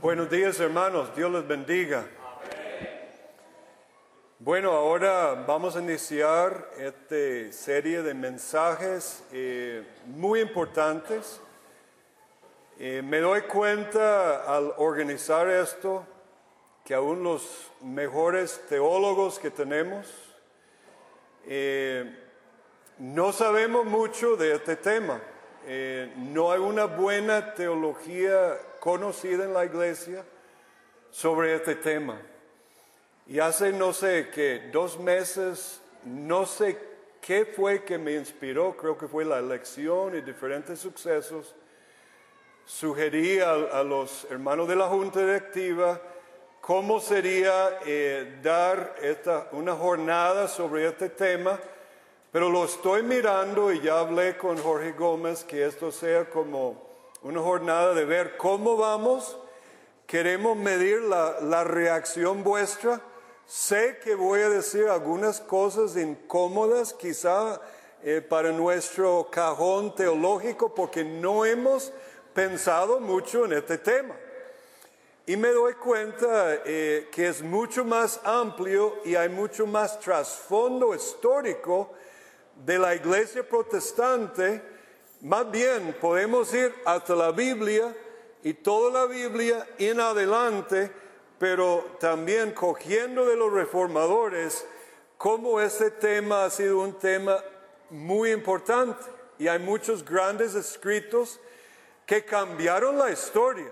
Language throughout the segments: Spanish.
Buenos días hermanos, Dios les bendiga. Bueno, ahora vamos a iniciar esta serie de mensajes eh, muy importantes. Eh, me doy cuenta al organizar esto que aún los mejores teólogos que tenemos eh, no sabemos mucho de este tema. no hay una buena teología conocida en la iglesia sobre este tema. Y hace no sé qué, dos meses, no sé qué fue que me inspiró, creo que fue la elección y diferentes sucesos, sugerí a, los hermanos de la Junta Directiva cómo sería eh, dar esta, una jornada sobre este tema, pero lo estoy mirando y ya hablé con Jorge Gómez que esto sea como una jornada de ver cómo vamos. Queremos medir la, reacción vuestra. Sé que voy a decir algunas cosas incómodas, quizá eh, para nuestro cajón teológico, porque no hemos pensado mucho en este tema. Y me doy cuenta eh, que es mucho más amplio y hay mucho más trasfondo histórico de la iglesia protestante más bien podemos ir hasta la Biblia y toda la Biblia en adelante, pero también cogiendo de los reformadores cómo ese tema ha sido un tema muy importante. Y hay muchos grandes escritos que cambiaron la historia.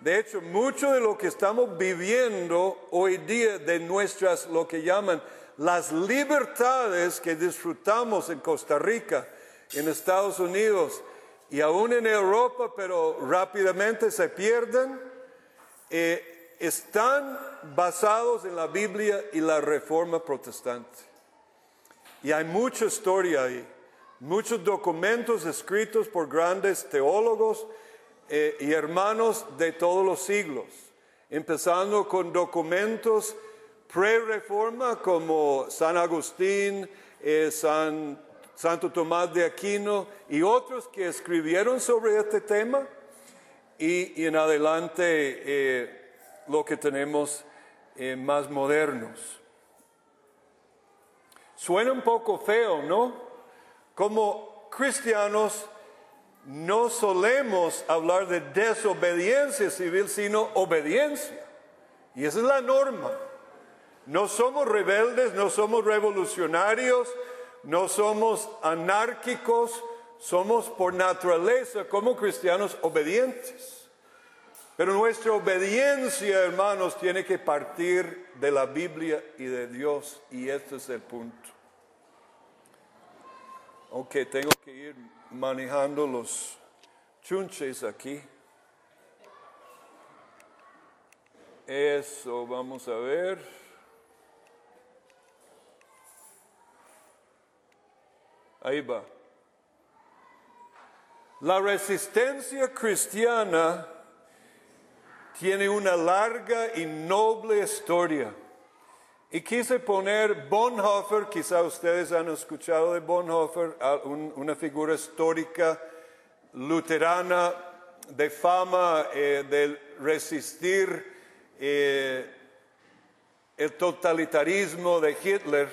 De hecho, mucho de lo que estamos viviendo hoy día de nuestras, lo que llaman las libertades que disfrutamos en Costa Rica, en Estados Unidos y aún en Europa, pero rápidamente se pierden, eh, están basados en la Biblia y la Reforma Protestante. Y hay mucha historia ahí, muchos documentos escritos por grandes teólogos eh, y hermanos de todos los siglos, empezando con documentos pre-reforma como San Agustín, eh, San Santo Tomás de Aquino y otros que escribieron sobre este tema y, en adelante eh, lo que tenemos eh, más modernos. Suena un poco feo, ¿no? Como cristianos no solemos hablar de desobediencia civil, sino obediencia. Y esa es la norma. No somos rebeldes, no somos revolucionarios, no somos anárquicos, somos por naturaleza como cristianos obedientes. Pero nuestra obediencia, hermanos, tiene que partir de la Biblia y de Dios, y este es el punto. Ok, tengo que ir manejando los chunches aquí. Eso, vamos a ver. Ahí va. La resistencia cristiana tiene una larga y noble historia. Y quise poner Bonhoeffer, quizá ustedes han escuchado de Bonhoeffer, una figura histórica luterana de fama eh, de resistir eh, el totalitarismo de Hitler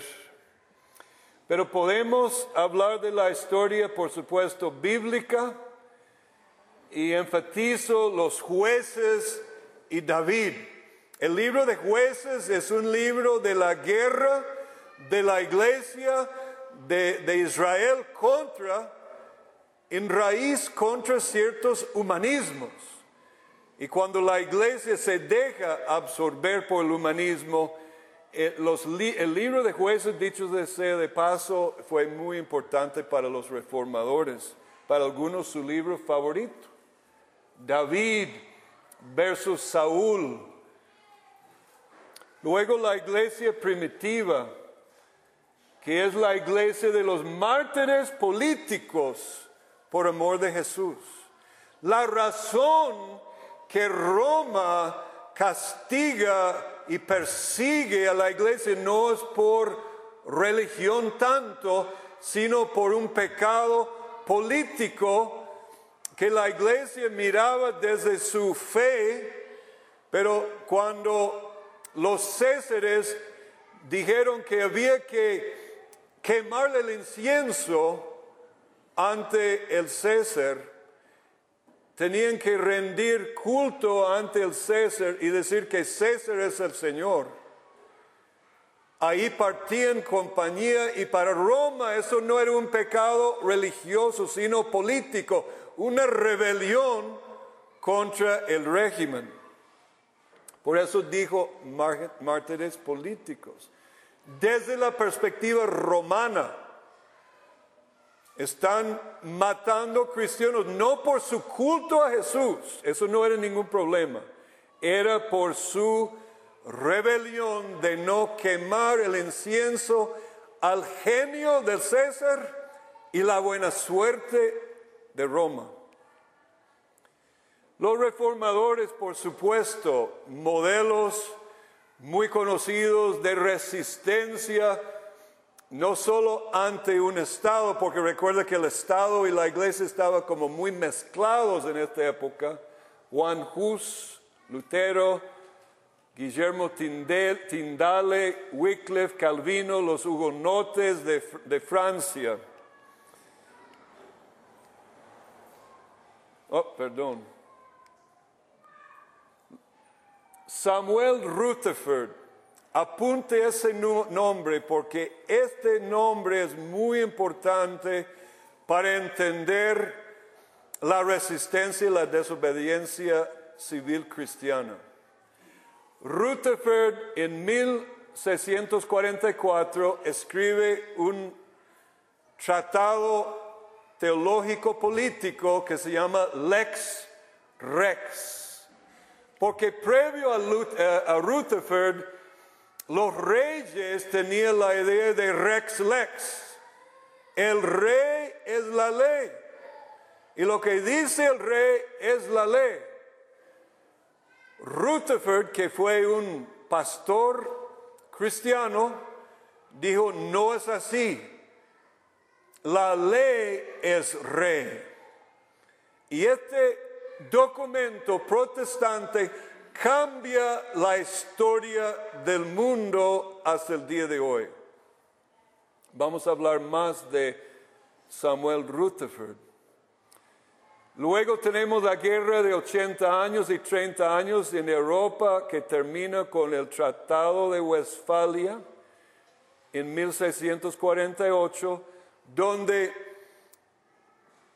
pero podemos hablar de la historia, por supuesto, bíblica, y enfatizo los jueces y David. El libro de jueces es un libro de la guerra de la iglesia de, Israel contra, en raíz contra ciertos humanismos. Y cuando la iglesia se deja absorber por el humanismo, eh, el libro de jueces, dichos de sea de paso, fue muy importante para los reformadores, para algunos su libro favorito. David versus Saúl. Luego la iglesia primitiva, que es la iglesia de los mártires políticos por amor de Jesús. La razón que Roma castiga y persigue a la iglesia no es por religión tanto, sino por un pecado político que la iglesia miraba desde su fe, pero cuando los césares dijeron que había que quemarle el incienso ante el César, tenían que rendir culto ante el César y decir que César es el Señor. Ahí partían compañía y para Roma eso no era un pecado religioso, sino político, una rebelión contra el régimen. Por eso dijo mártires políticos. Desde la perspectiva romana, están matando cristianos no por su culto a Jesús, eso no era ningún problema, era por su rebelión de no quemar el incienso al genio del César y la buena suerte de Roma. Los reformadores, por supuesto, modelos muy conocidos de resistencia, no solo ante un Estado, porque recuerda que el Estado y la iglesia estaban como muy mezclados en esta época, Juan Hus, Lutero, Guillermo Tindale, Wycliffe, Calvino, los hugonotes de, de Francia. Oh, perdón. Samuel Rutherford, apunte ese nombre porque este nombre es muy importante para entender la resistencia y la desobediencia civil cristiana. Rutherford en 1644 escribe un tratado teológico político que se llama Lex Rex. Porque previo a, eh, Rutherford, los reyes tenían la idea de Rex Lex. El rey es la ley. Y lo que dice el rey es la ley. Rutherford, que fue un pastor cristiano, dijo, no es así. La ley es rey. Y este documento protestante cambia la historia del mundo hasta el día de hoy. Vamos a hablar más de Samuel Rutherford. Luego tenemos la guerra de 80 años y 30 años en Europa que termina con el Tratado de Westfalia en 1648, donde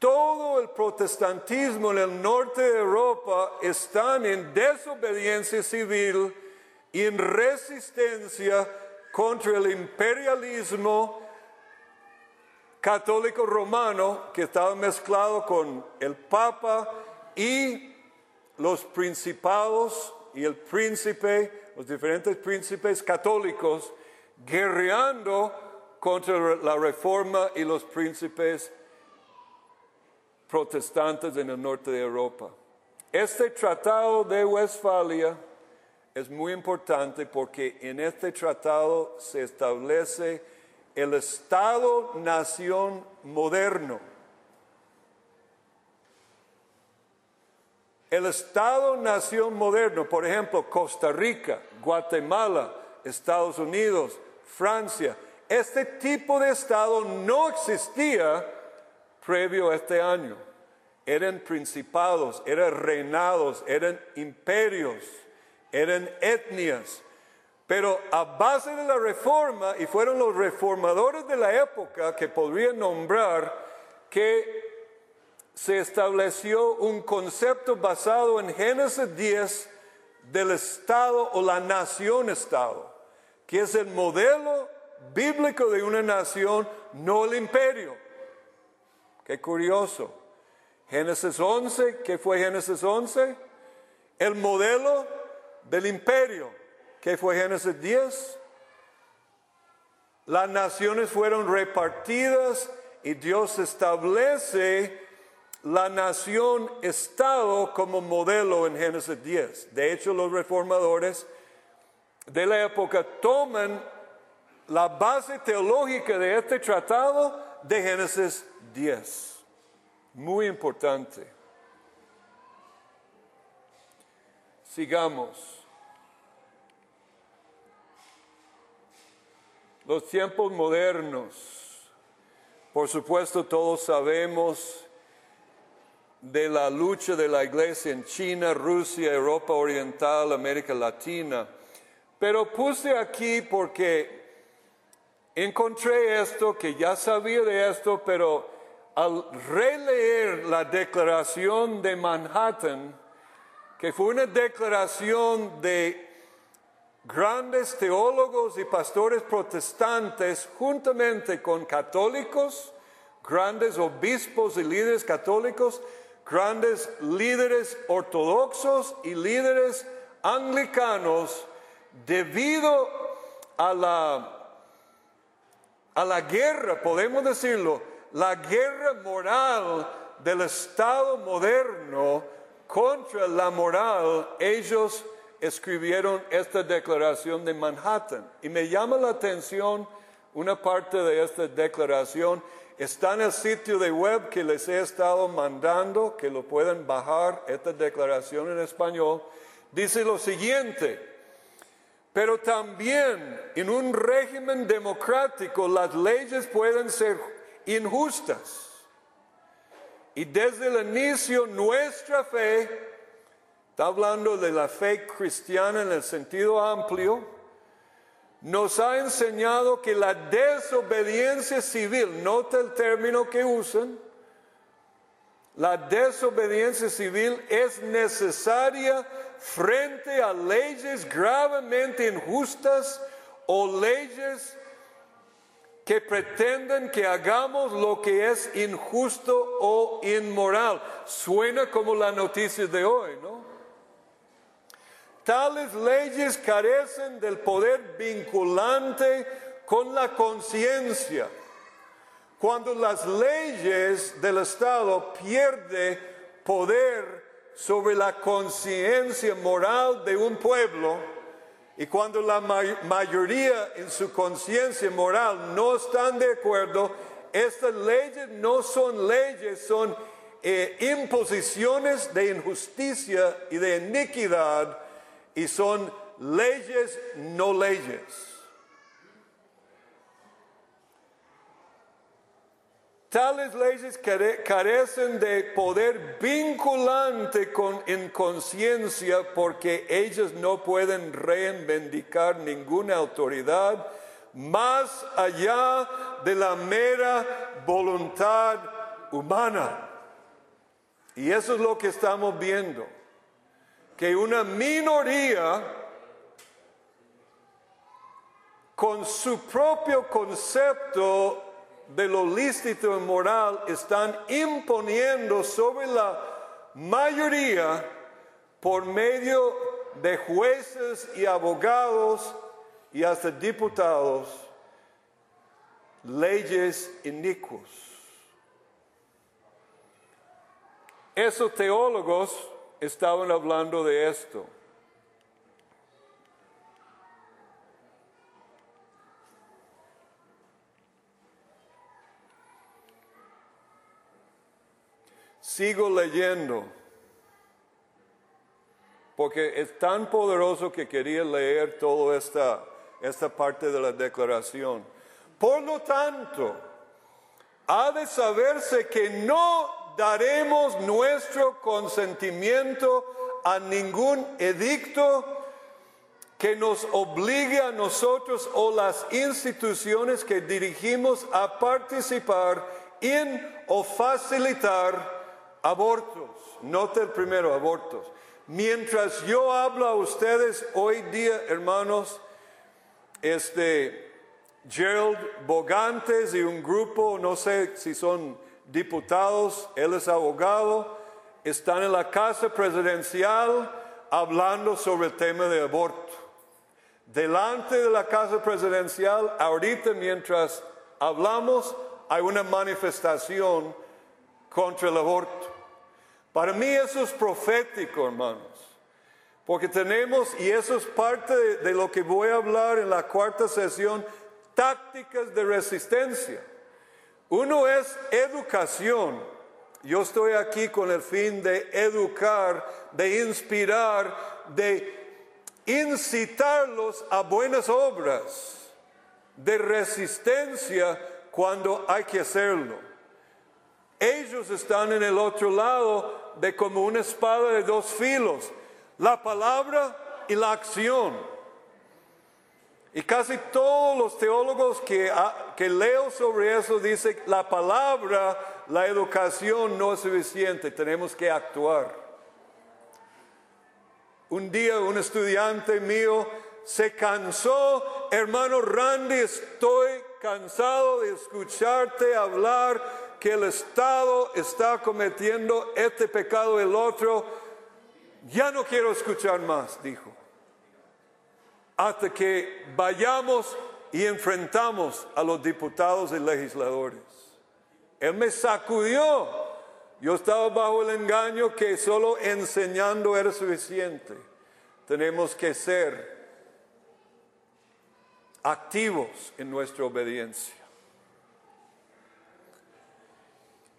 todo el protestantismo en el norte de Europa están en desobediencia civil y en resistencia contra el imperialismo católico romano que estaba mezclado con el Papa y los principados y el príncipe, los diferentes príncipes católicos, guerreando contra la reforma y los príncipes protestantes en el norte de Europa. Este tratado de Westfalia es muy importante porque en este tratado se establece el Estado-nación moderno. El Estado-nación moderno, por ejemplo, Costa Rica, Guatemala, Estados Unidos, Francia, este tipo de Estado no existía previo a este año. Eran principados, eran reinados, eran imperios, eran etnias pero a base de la reforma, y fueron los reformadores de la época que podrían nombrar que se estableció un concepto basado en Génesis 10 del Estado o la nación-Estado, que es el modelo bíblico de una nación, no el imperio. Qué curioso. Génesis 11, ¿qué fue Génesis 11? El modelo del imperio. ¿Qué fue Génesis 10? Las naciones fueron repartidas y Dios establece la nación Estado como modelo en Génesis 10. De hecho, los reformadores de la época toman la base teológica de este tratado de Génesis 10. Muy importante. Sigamos. Los tiempos modernos. Por supuesto, todos sabemos de la lucha de la iglesia en China, Rusia, Europa Oriental, América Latina. Pero puse aquí porque encontré esto, que ya sabía de esto, pero al releer la declaración de Manhattan, que fue una declaración de grandes teólogos y pastores protestantes juntamente con católicos, grandes obispos y líderes católicos, grandes líderes ortodoxos y líderes anglicanos, debido a la, a la guerra, podemos decirlo, la guerra moral del Estado moderno contra la moral, ellos escribieron esta declaración de Manhattan. Y me llama la atención una parte de esta declaración. Está en el sitio de web que les he estado mandando, que lo pueden bajar, esta declaración en español. Dice lo siguiente, pero también en un régimen democrático las leyes pueden ser injustas. Y desde el inicio nuestra fe, está hablando de la fe cristiana en el sentido amplio, nos ha enseñado que la desobediencia civil, nota el término que usan, la desobediencia civil es necesaria frente a leyes gravemente injustas o leyes que pretenden que hagamos lo que es injusto o inmoral. Suena como la noticia de hoy, ¿no? Tales leyes carecen del poder vinculante con la conciencia. Cuando las leyes del Estado pierden poder sobre la conciencia moral de un pueblo, y cuando la mayoría en su conciencia moral no están de acuerdo, estas leyes no son leyes, son eh, imposiciones de injusticia y de iniquidad y son leyes no leyes. Tales leyes carecen de poder vinculante con, en conciencia porque ellas no pueden reivindicar ninguna autoridad más allá de la mera voluntad humana. Y eso es lo que estamos viendo, que una minoría con su propio concepto de lo lícito y moral están imponiendo sobre la mayoría por medio de jueces y abogados y hasta diputados leyes inicuos. Esos teólogos estaban hablando de esto. Sigo leyendo, porque es tan poderoso que quería leer toda esta, esta parte de la declaración. Por lo tanto, ha de saberse que no daremos nuestro consentimiento a ningún edicto que nos obligue a nosotros o las instituciones que dirigimos a participar en o facilitar abortos. Note el primero, abortos. Mientras yo hablo a ustedes hoy día, hermanos, este Gerald Bogantes y un grupo, no sé si son diputados, él es abogado, están en la casa presidencial hablando sobre el tema de aborto. Delante de la casa presidencial, ahorita mientras hablamos, hay una manifestación contra el aborto. Para mí eso es profético, hermanos, porque tenemos, y eso es parte de, lo que voy a hablar en la cuarta sesión, tácticas de resistencia. Uno es educación. Yo estoy aquí con el fin de educar, de inspirar, de incitarlos a buenas obras, de resistencia cuando hay que hacerlo. Ellos están en el otro lado de como una espada de dos filos, la palabra y la acción. Y casi todos los teólogos que, que leo sobre eso dicen, la palabra, la educación no es suficiente, tenemos que actuar. Un día un estudiante mío se cansó, hermano Randy, estoy cansado de escucharte hablar que el Estado está cometiendo este pecado el otro. Ya no quiero escuchar más, dijo hasta que vayamos y enfrentamos a los diputados y legisladores. Él me sacudió. Yo estaba bajo el engaño que solo enseñando era suficiente. Tenemos que ser activos en nuestra obediencia.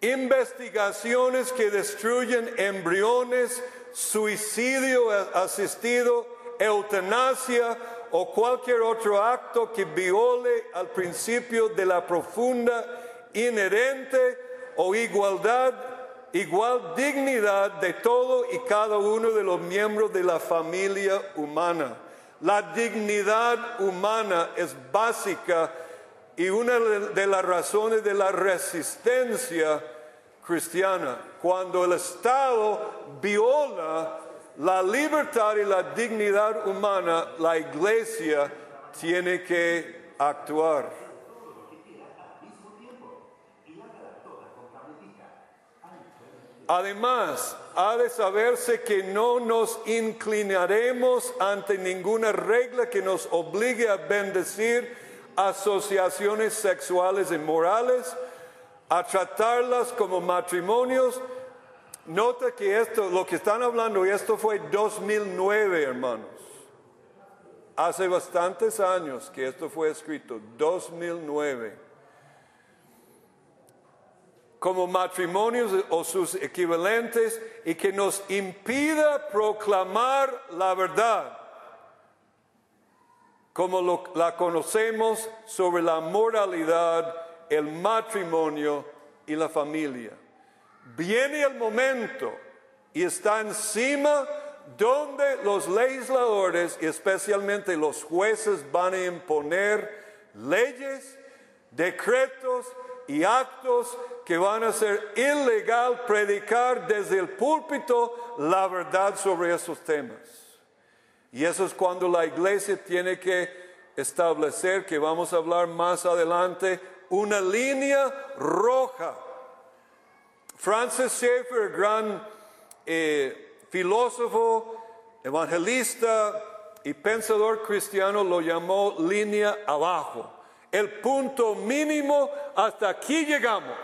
Investigaciones que destruyen embriones, suicidio asistido, eutanasia o cualquier otro acto que viole al principio de la profunda, inherente o igualdad, igual dignidad de todo y cada uno de los miembros de la familia humana. La dignidad humana es básica y una de las razones de la resistencia cristiana. Cuando el Estado viola la libertad y la dignidad humana, la iglesia tiene que actuar. Además, ha de saberse que no nos inclinaremos ante ninguna regla que nos obligue a bendecir asociaciones sexuales inmorales, a tratarlas como matrimonios Nota que esto, lo que están hablando, esto fue 2009, hermanos. Hace bastantes años que esto fue escrito, 2009. Como matrimonios o sus equivalentes y que nos impida proclamar la verdad como la conocemos sobre la moralidad, el matrimonio y la familia viene el momento y está encima donde los legisladores y especialmente los jueces van a imponer leyes, decretos y actos que van a ser ilegal predicar desde el púlpito la verdad sobre esos temas. Y eso es cuando la iglesia tiene que establecer, que vamos a hablar más adelante, una línea roja Francis Schaeffer, gran eh, filósofo, evangelista y pensador cristiano, lo llamó línea abajo. El punto mínimo, hasta aquí llegamos.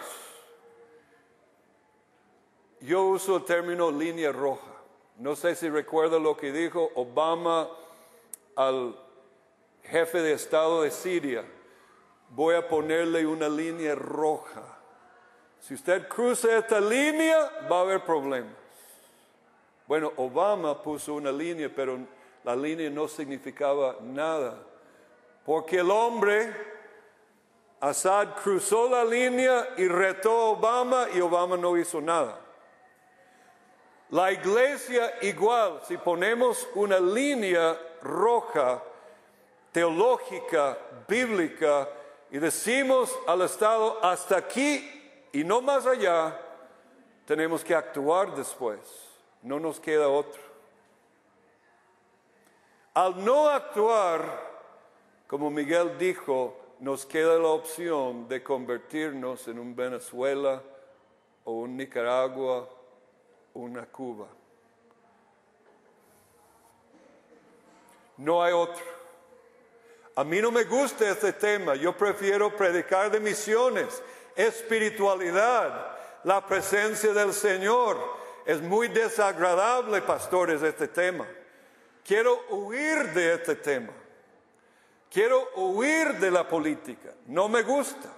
Yo uso el término línea roja. No sé si recuerda lo que dijo Obama al jefe de Estado de Siria. Voy a ponerle una línea roja si usted cruza esta línea, va a haber problemas. Bueno, Obama puso una línea, pero la línea no significaba nada. Porque el hombre, Assad, cruzó la línea y retó a Obama y Obama no hizo nada. La iglesia igual, si ponemos una línea roja, teológica, bíblica, y decimos al Estado, hasta aquí y no más allá, tenemos que actuar después. No nos queda otro. Al no actuar, como Miguel dijo, nos queda la opción de convertirnos en un Venezuela o un Nicaragua o una Cuba. No hay otro. A mí no me gusta este tema, yo prefiero predicar de misiones espiritualidad, la presencia del Señor. Es muy desagradable, pastores, este tema. Quiero huir de este tema. Quiero huir de la política. No me gusta.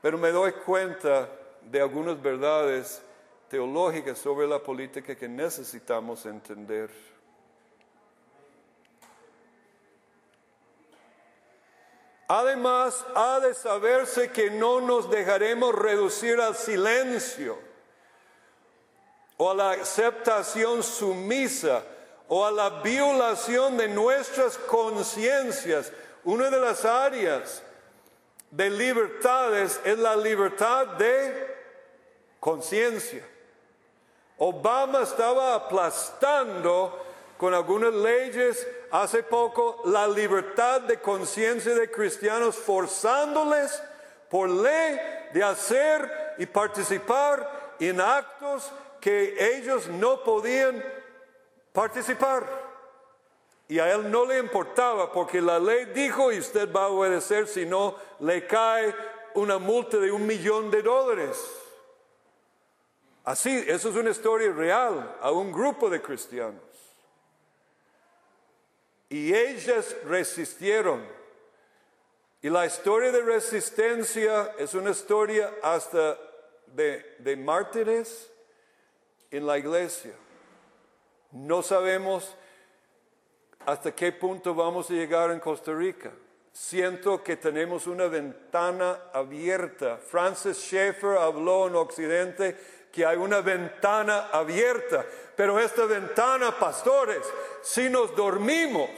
Pero me doy cuenta de algunas verdades teológicas sobre la política que necesitamos entender. Además, ha de saberse que no nos dejaremos reducir al silencio o a la aceptación sumisa o a la violación de nuestras conciencias. Una de las áreas de libertades es la libertad de conciencia. Obama estaba aplastando con algunas leyes hace poco la libertad de conciencia de cristianos, forzándoles por ley de hacer y participar en actos que ellos no podían participar. Y a él no le importaba porque la ley dijo y usted va a obedecer si no le cae una multa de un millón de dólares. Así, eso es una historia real a un grupo de cristianos. Y ellas resistieron. Y la historia de resistencia es una historia hasta de, mártires en la iglesia. No sabemos hasta qué punto vamos a llegar en Costa Rica. Siento que tenemos una ventana abierta. Francis Schaeffer habló en Occidente que hay una ventana abierta, pero esta ventana, pastores, si nos dormimos,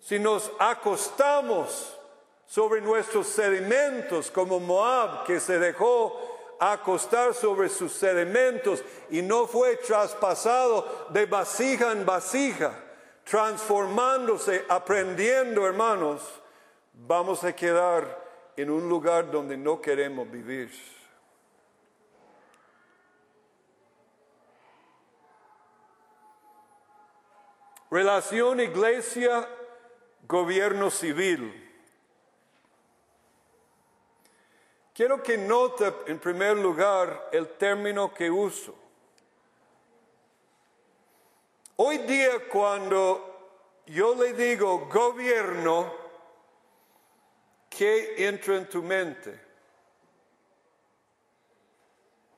si nos acostamos sobre nuestros sedimentos como Moab, que se dejó acostar sobre sus sedimentos y no fue traspasado de vasija en vasija, transformándose, aprendiendo, hermanos, vamos a quedar en un lugar donde no queremos vivir. Relación iglesia, gobierno civil. Quiero que note en primer lugar el término que uso. Hoy día cuando yo le digo gobierno, ¿qué entra en tu mente?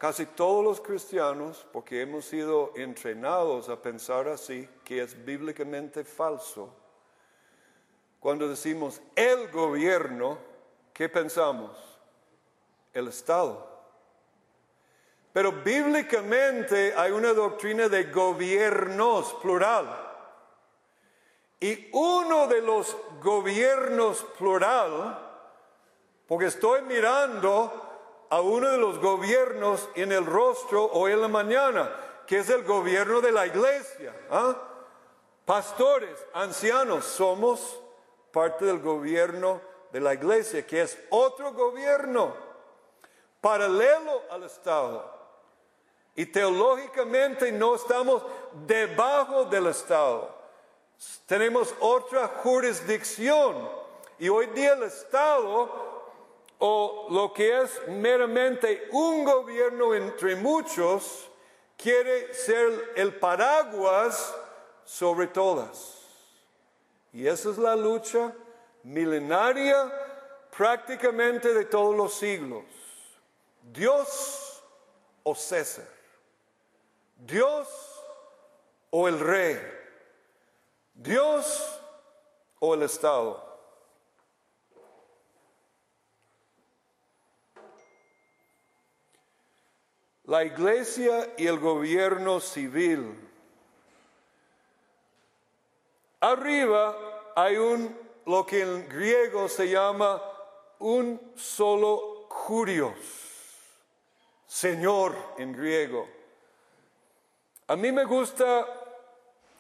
Casi todos los cristianos, porque hemos sido entrenados a pensar así, que es bíblicamente falso, cuando decimos el gobierno, ¿qué pensamos? El Estado. Pero bíblicamente hay una doctrina de gobiernos plural. Y uno de los gobiernos plural, porque estoy mirando a uno de los gobiernos en el rostro o en la mañana, que es el gobierno de la iglesia. ¿ah? Pastores, ancianos, somos parte del gobierno de la iglesia, que es otro gobierno paralelo al Estado. Y teológicamente no estamos debajo del Estado. Tenemos otra jurisdicción. Y hoy día el Estado o lo que es meramente un gobierno entre muchos, quiere ser el paraguas sobre todas. Y esa es la lucha milenaria prácticamente de todos los siglos. Dios o César. Dios o el rey. Dios o el Estado. La iglesia y el gobierno civil. Arriba hay un, lo que en griego se llama un solo curios, Señor en griego. A mí me gusta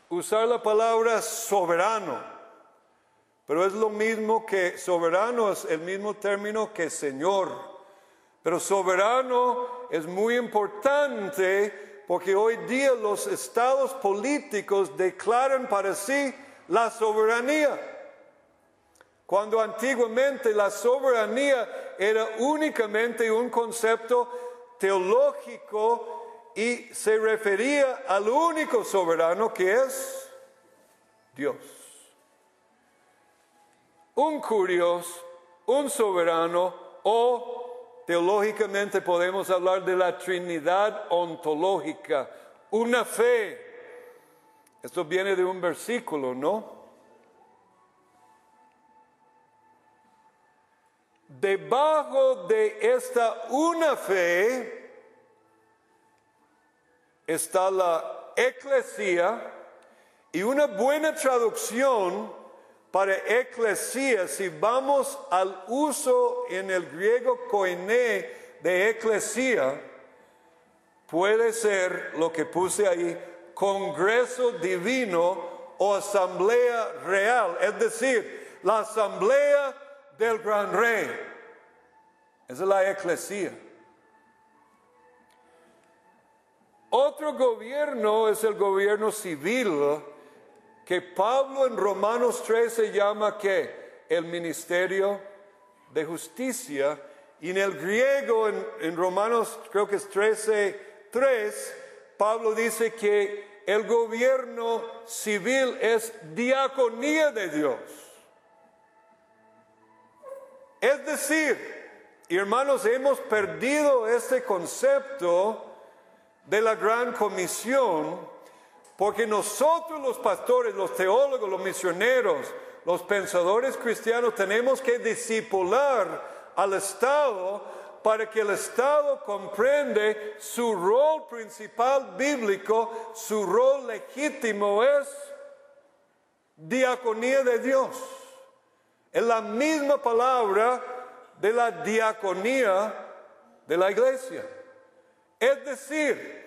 usar la palabra soberano, pero es lo mismo que soberano, es el mismo término que Señor. Pero soberano es muy importante porque hoy día los estados políticos declaran para sí la soberanía. Cuando antiguamente la soberanía era únicamente un concepto teológico y se refería al único soberano que es Dios. Un curioso, un soberano o Teológicamente podemos hablar de la Trinidad ontológica, una fe. Esto viene de un versículo, ¿no? debajo de esta una fe está la eclesía y una buena traducción para eclesía, si vamos al uso en el griego koiné de eclesía, puede ser lo que puse ahí, congreso divino o asamblea real, es decir, la asamblea del gran rey. Esa es la eclesía. Otro gobierno es el gobierno civil que Pablo en Romanos 13 llama que el ministerio de justicia y en el griego en, Romanos creo que es 13, 3, Pablo dice que el gobierno civil es diaconía de Dios. Es decir, hermanos, hemos perdido este concepto de la gran comisión porque nosotros los pastores, los teólogos, los misioneros, los pensadores cristianos tenemos que discipular al Estado para que el Estado comprende su rol principal bíblico, su rol legítimo es diaconía de Dios. Es la misma palabra de la diaconía de la iglesia. Es decir,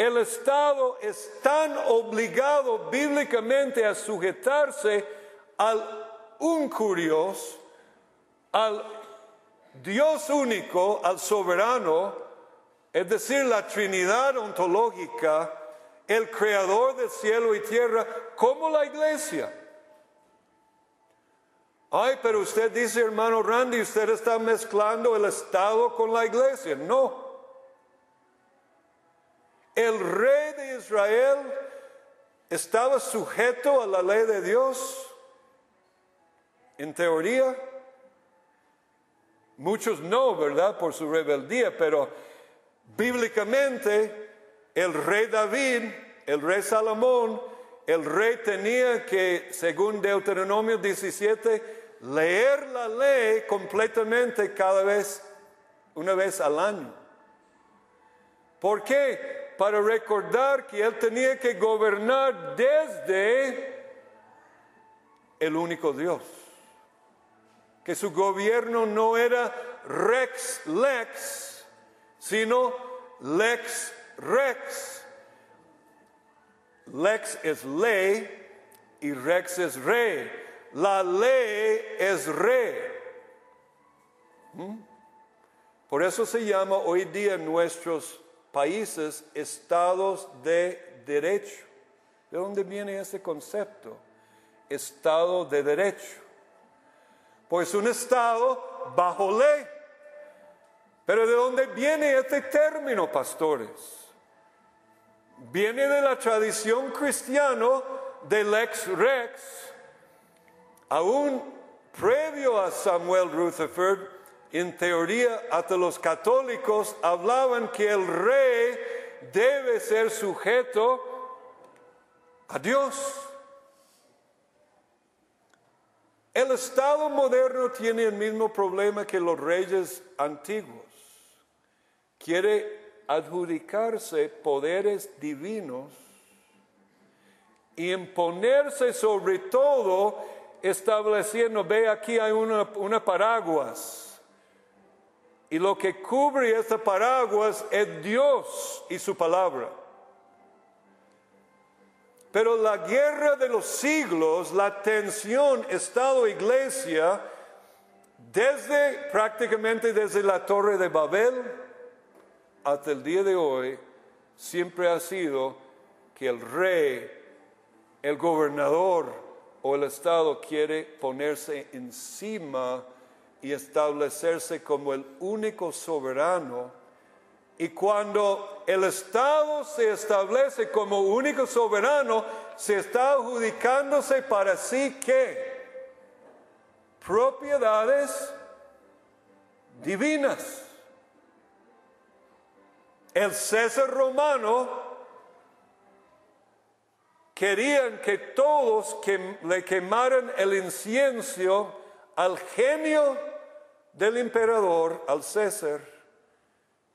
el Estado es tan obligado bíblicamente a sujetarse al un curios, al Dios único, al soberano, es decir, la Trinidad ontológica, el creador del cielo y tierra, como la iglesia. Ay, pero usted dice, hermano Randy, usted está mezclando el Estado con la iglesia. No. El rey de Israel estaba sujeto a la ley de Dios. En teoría, muchos no, ¿verdad? Por su rebeldía, pero bíblicamente el rey David, el rey Salomón, el rey tenía que, según Deuteronomio 17, leer la ley completamente cada vez, una vez al año. ¿Por qué? Para recordar que él tenía que gobernar desde el único Dios. Que su gobierno no era rex lex, sino lex rex. Lex es ley y rex es rey. La ley es rey. ¿Mm? Por eso se llama hoy día nuestros países, estados de derecho. ¿De dónde viene ese concepto? Estado de derecho. Pues un estado bajo ley. Pero ¿de dónde viene este término, pastores? Viene de la tradición cristiana del ex rex, aún previo a Samuel Rutherford, en teoría hasta los católicos hablaban que el rey debe ser sujeto a Dios. El Estado moderno tiene el mismo problema que los reyes antiguos. Quiere adjudicarse poderes divinos y imponerse sobre todo estableciendo, ve aquí hay una, una paraguas y lo que cubre este paraguas es Dios y su palabra. Pero la guerra de los siglos, la tensión Estado-Iglesia, desde prácticamente desde la Torre de Babel hasta el día de hoy, siempre ha sido que el rey, el gobernador o el Estado quiere ponerse encima y establecerse como el único soberano. Y cuando el Estado se establece como único soberano, se está adjudicándose para sí que propiedades divinas. El César romano querían que todos le quemaran el incienso al genio del emperador al César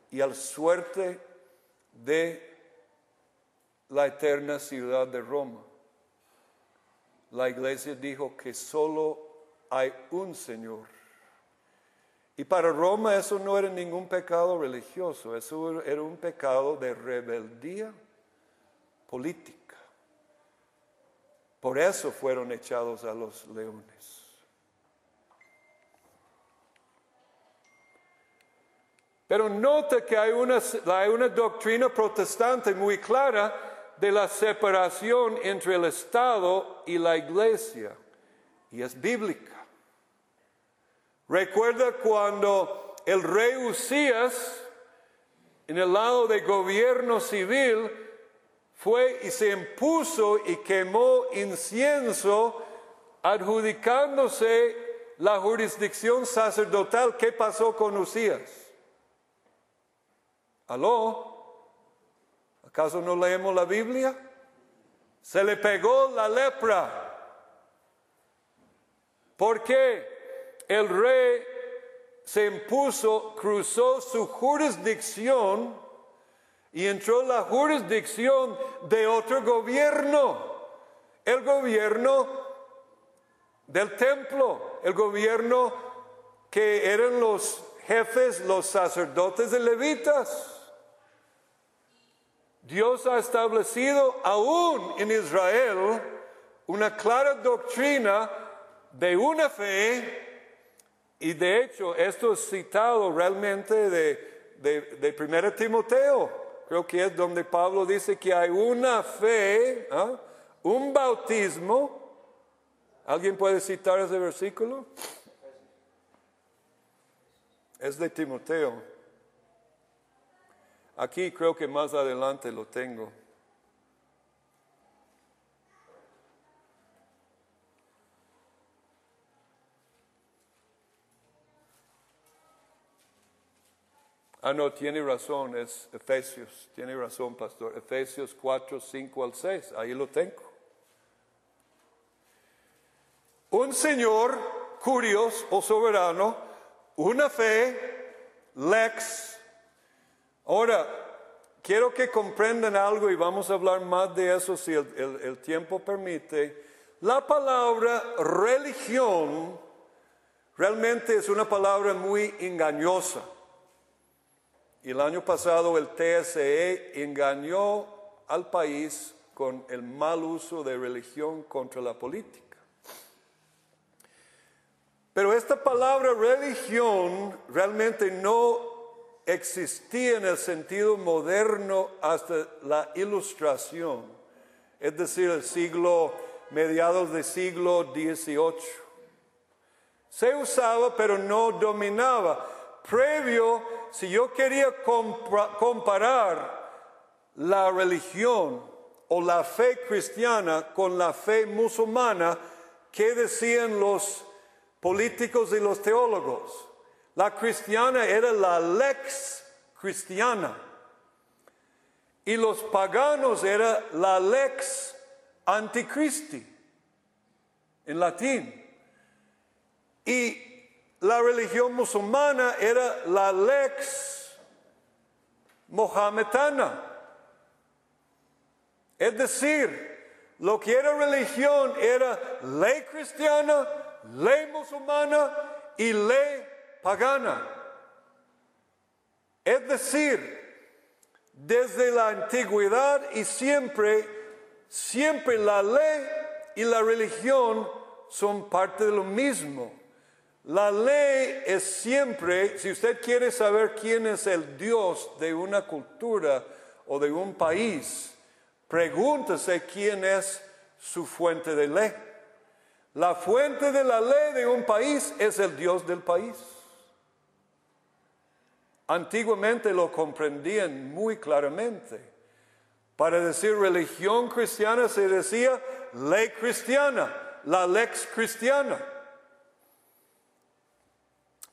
y al suerte de la eterna ciudad de Roma. La iglesia dijo que solo hay un Señor. Y para Roma eso no era ningún pecado religioso, eso era un pecado de rebeldía política. Por eso fueron echados a los leones. Pero nota que hay una, doctrina protestante muy clara de la separación entre el Estado y la iglesia, y es bíblica. Recuerda cuando el rey Usías, en el lado de gobierno civil, fue y se impuso y quemó incienso, adjudicándose la jurisdicción sacerdotal. ¿Qué pasó con Usías? ¿Aló? ¿Acaso no leemos la Biblia? Se le pegó la lepra. ¿Por qué? El rey se impuso, cruzó su jurisdicción y entró la jurisdicción de otro gobierno, el gobierno del templo, el gobierno que eran los jefes, los sacerdotes de levitas. Dios ha establecido aún en Israel una clara doctrina de una fe, y de hecho esto es citado realmente de, de, 1 Timoteo, creo que es donde Pablo dice que hay una fe, ¿ah? un bautismo. ¿Alguien puede citar ese versículo? Es de Timoteo. Aquí creo que más adelante lo tengo. Ah, no, tiene razón, es Efesios, tiene razón, pastor. Efesios 4, 5 al 6, ahí lo tengo. Un Señor, curios o soberano, una fe, lex Ahora, quiero que comprendan algo y vamos a hablar más de eso si el, tiempo permite. La palabra religión realmente es una palabra muy engañosa. Y el año pasado el TSE engañó al país con el mal uso de religión contra la política. Pero esta palabra religión realmente no existía en el sentido moderno hasta la ilustración, es decir, el siglo, mediados del siglo XVIII. Se usaba pero no dominaba. Previo, si yo quería comparar la religión o la fe cristiana con la fe musulmana, ¿qué decían los políticos y los teólogos? La cristiana era la lex cristiana. Y los paganos era la lex anticristi, en latín. Y la religión musulmana era la lex mohametana. Es decir, lo que era religión era ley cristiana, ley musulmana y ley pagana. Es decir, desde la antigüedad y siempre, siempre la ley y la religión son parte de lo mismo. La ley es siempre, si usted quiere saber quién es el Dios de una cultura o de un país, pregúntese quién es su fuente de ley. La fuente de la ley de un país es el Dios del país. Antiguamente lo comprendían muy claramente. Para decir religión cristiana se decía ley cristiana, la lex cristiana.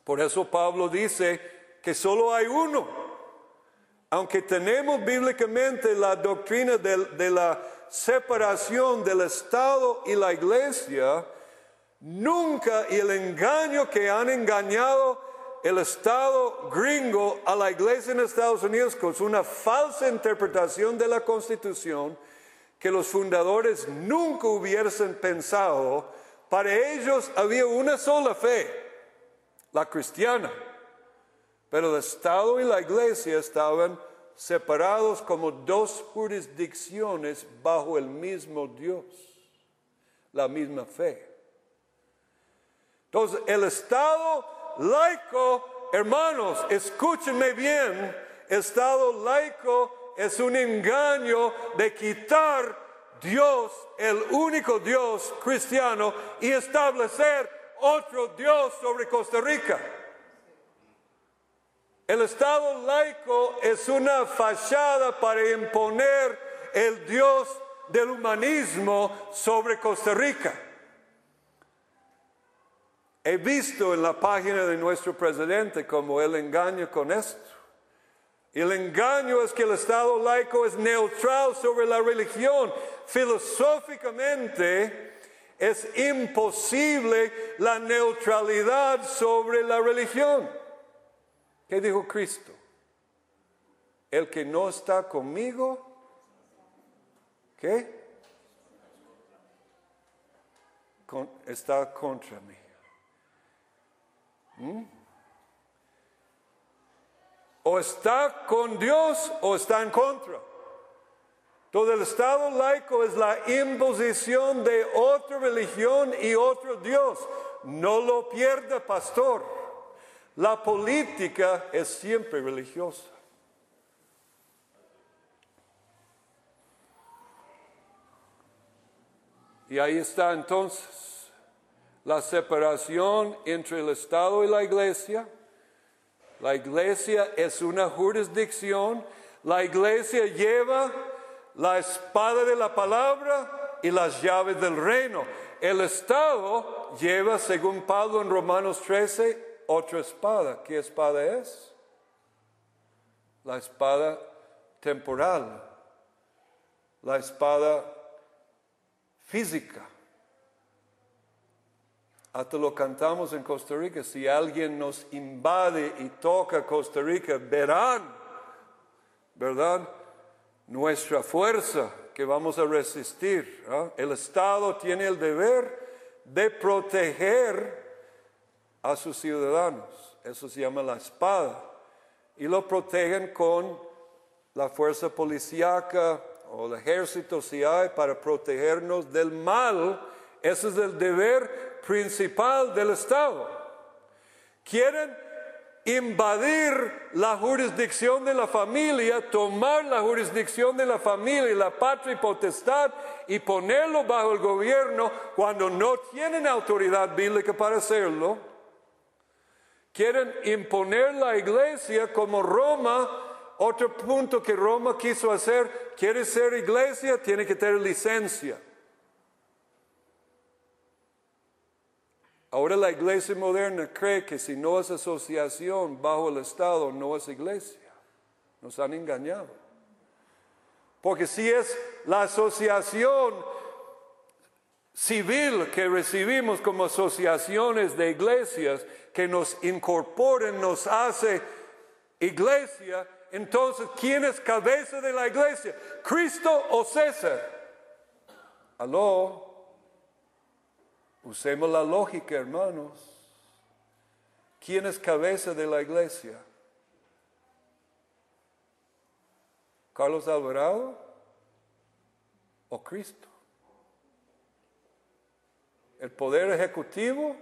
Por eso Pablo dice que solo hay uno. Aunque tenemos bíblicamente la doctrina de, de la separación del Estado y la iglesia, nunca el engaño que han engañado el Estado gringo a la iglesia en Estados Unidos con una falsa interpretación de la Constitución que los fundadores nunca hubiesen pensado. Para ellos había una sola fe, la cristiana. Pero el Estado y la iglesia estaban separados como dos jurisdicciones bajo el mismo Dios, la misma fe. Entonces, el Estado laico, hermanos, escúchenme bien, Estado laico es un engaño de quitar Dios, el único Dios cristiano, y establecer otro Dios sobre Costa Rica. El Estado laico es una fachada para imponer el Dios del humanismo sobre Costa Rica. He visto en la página de nuestro presidente como él engaña con esto. El engaño es que el Estado laico es neutral sobre la religión. Filosóficamente es imposible la neutralidad sobre la religión. ¿Qué dijo Cristo? El que no está conmigo, ¿qué? está contra mí. ¿Mm? O está con Dios o está en contra. Todo el Estado laico es la imposición de otra religión y otro Dios. No lo pierda, pastor. La política es siempre religiosa. Y ahí está entonces la separación entre el Estado y la iglesia. La iglesia es una jurisdicción. La iglesia lleva la espada de la palabra y las llaves del reino. El Estado lleva, según Pablo en Romanos 13, otra espada. ¿Qué espada es? La espada temporal, la espada física. Hasta lo cantamos en Costa Rica. Si alguien nos invade y toca Costa Rica, verán, ¿verdad? Nuestra fuerza que vamos a resistir. El Estado tiene el deber de proteger a sus ciudadanos. Eso se llama la espada. Y lo protegen con la fuerza policíaca o el ejército si hay para protegernos del mal. Ese es el deber principal del Estado. Quieren invadir la jurisdicción de la familia, tomar la jurisdicción de la familia, la patria y potestad y ponerlo bajo el gobierno cuando no tienen autoridad bíblica para hacerlo. Quieren imponer la iglesia como Roma. Otro punto que Roma quiso hacer, quiere ser iglesia, tiene que tener licencia. Ahora la iglesia moderna cree que si no es asociación bajo el Estado, no es iglesia. Nos han engañado. Porque si es la asociación civil que recibimos como asociaciones de iglesias que nos incorporen, nos hace iglesia, entonces ¿quién es cabeza de la iglesia? ¿Cristo o César? Aló. Usemos la lógica, hermanos. ¿Quién es cabeza de la iglesia? ¿Carlos Alvarado o Cristo? ¿El poder ejecutivo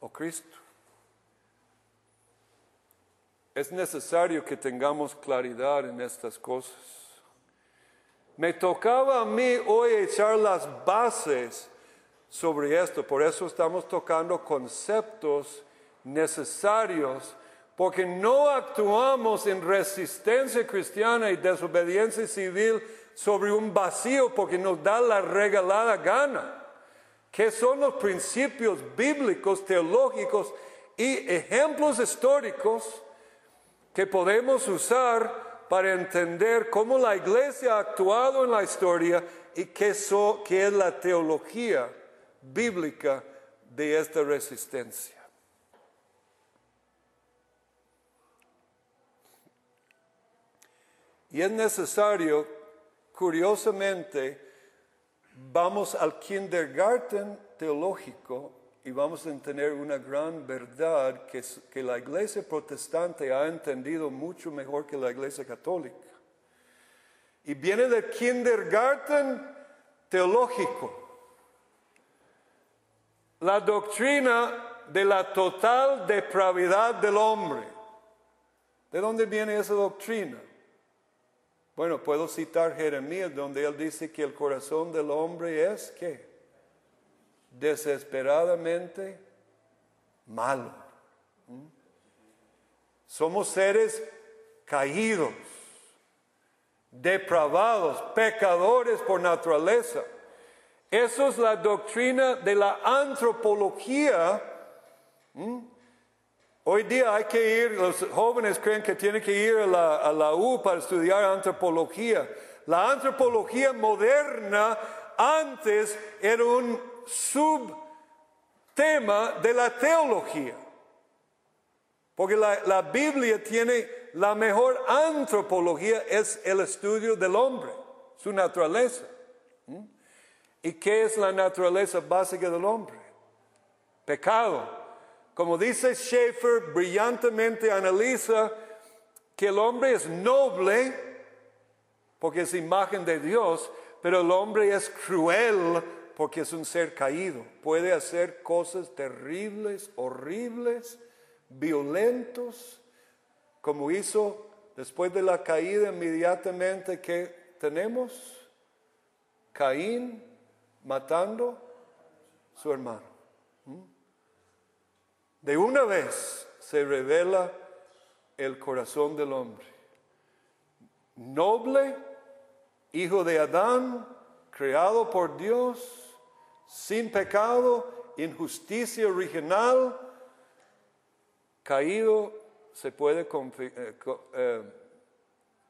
o Cristo? Es necesario que tengamos claridad en estas cosas. Me tocaba a mí hoy echar las bases sobre esto. Por eso estamos tocando conceptos necesarios, porque no actuamos en resistencia cristiana y desobediencia civil sobre un vacío porque nos da la regalada gana. que son los principios bíblicos, teológicos y ejemplos históricos que podemos usar para entender cómo la iglesia ha actuado en la historia y qué, qué es la teología bíblica de esta resistencia. Y es necesario, curiosamente, vamos al kindergarten teológico y vamos a tener una gran verdad que, que la iglesia protestante ha entendido mucho mejor que la iglesia católica. Y viene del kindergarten teológico. La doctrina de la total depravidad del hombre. ¿De dónde viene esa doctrina? Bueno, puedo citar Jeremías donde él dice que el corazón del hombre es ¿qué? desesperadamente malo. ¿Mm? Somos seres caídos, depravados, pecadores por naturaleza. Eso es la doctrina de la antropología. Hoy día hay que ir, los jóvenes creen que tienen que ir a la U para estudiar antropología. La antropología moderna antes era un subtema de la teología. Porque la, Biblia tiene la mejor antropología, es el estudio del hombre, su naturaleza. ¿Y qué es la naturaleza básica del hombre? Pecado. Como dice Schaeffer, brillantemente analiza que el hombre es noble porque es imagen de Dios, pero el hombre es cruel porque es un ser caído. Puede hacer cosas terribles, horribles, violentos, como hizo después de la caída inmediatamente que tenemos Caín matando su hermano. ¿Mm? De una vez se revela el corazón del hombre. Noble, hijo de Adán, creado por Dios, sin pecado, injusticia original, caído, se puede eh, eh,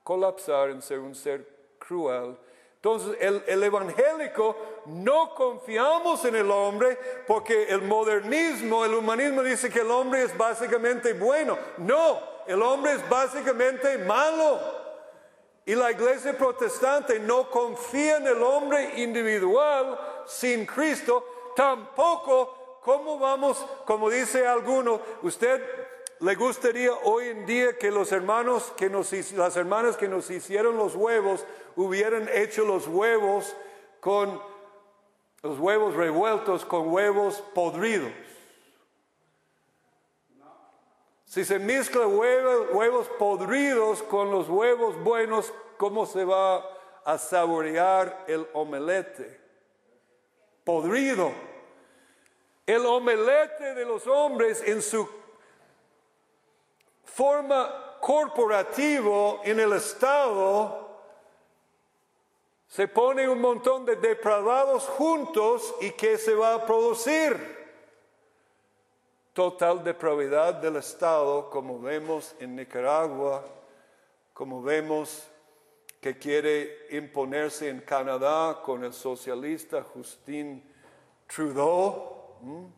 colapsar en ser un ser cruel. Entonces, el, el, evangélico no confiamos en el hombre porque el modernismo, el humanismo dice que el hombre es básicamente bueno. No, el hombre es básicamente malo. Y la iglesia protestante no confía en el hombre individual sin Cristo, tampoco, ¿cómo vamos, como dice alguno, usted le gustaría hoy en día que los hermanos que nos, las hermanas que nos hicieron los huevos hubieran hecho los huevos con los huevos revueltos con huevos podridos? Si se mezcla huevos, huevos podridos con los huevos buenos, ¿cómo se va a saborear el omelete? podrido. El omelete de los hombres en su forma corporativo en el Estado se pone un montón de depravados juntos y ¿qué se va a producir? Total depravidad del Estado, como vemos en Nicaragua, como vemos que quiere imponerse en Canadá con el socialista Justin Trudeau.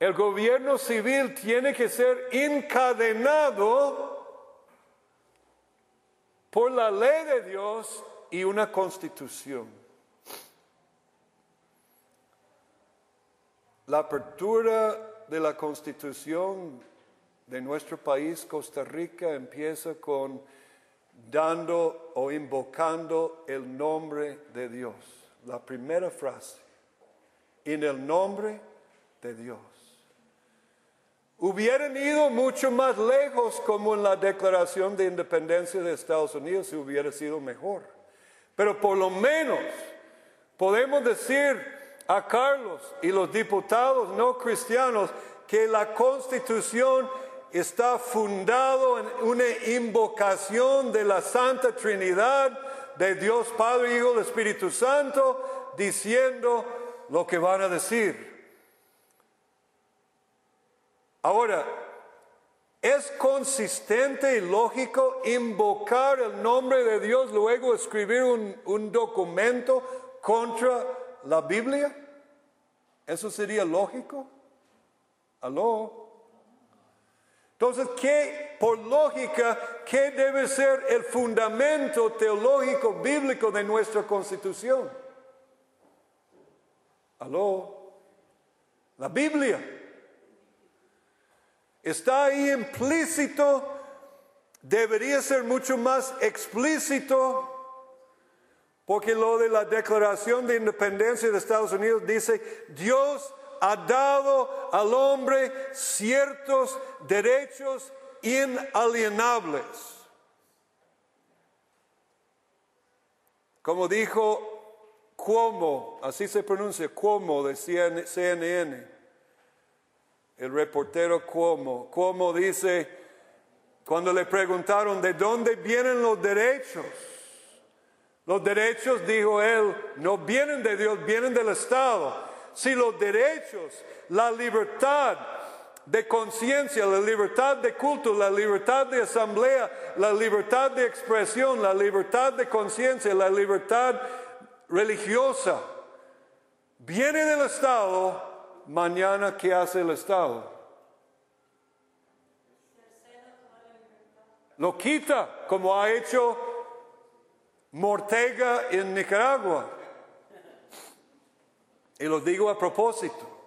El gobierno civil tiene que ser encadenado por la ley de Dios y una constitución. La apertura de la constitución de nuestro país, Costa Rica, empieza con dando o invocando el nombre de Dios. La primera frase, en el nombre de Dios. Hubieran ido mucho más lejos como en la Declaración de Independencia de Estados Unidos si hubiera sido mejor. Pero por lo menos podemos decir a Carlos y los diputados no cristianos que la constitución está fundado en una invocación de la Santa Trinidad, de Dios Padre, Hijo y Espíritu Santo, diciendo lo que van a decir. Ahora, ¿es consistente y lógico invocar el nombre de Dios, luego escribir un, documento contra la Biblia? ¿Eso sería lógico? ¿Aló? Entonces, ¿qué, por lógica, qué debe ser el fundamento teológico bíblico de nuestra constitución? ¿Aló? La Biblia. Está ahí implícito, debería ser mucho más explícito, porque lo de la Declaración de Independencia de Estados Unidos dice, Dios ha dado al hombre ciertos derechos inalienables. Como dijo Cuomo, así se pronuncia, Cuomo de CNN, el reportero Cuomo. Cuomo dice, cuando le preguntaron de dónde vienen los derechos, los derechos, dijo él, no vienen de Dios, vienen del Estado. Si los derechos, la libertad de conciencia, la libertad de culto, la libertad de asamblea, la libertad de expresión, la libertad de conciencia, la libertad religiosa viene del Estado, mañana ¿qué hace el Estado? Lo quita, como ha hecho Mortega en Nicaragua. Y lo digo a propósito.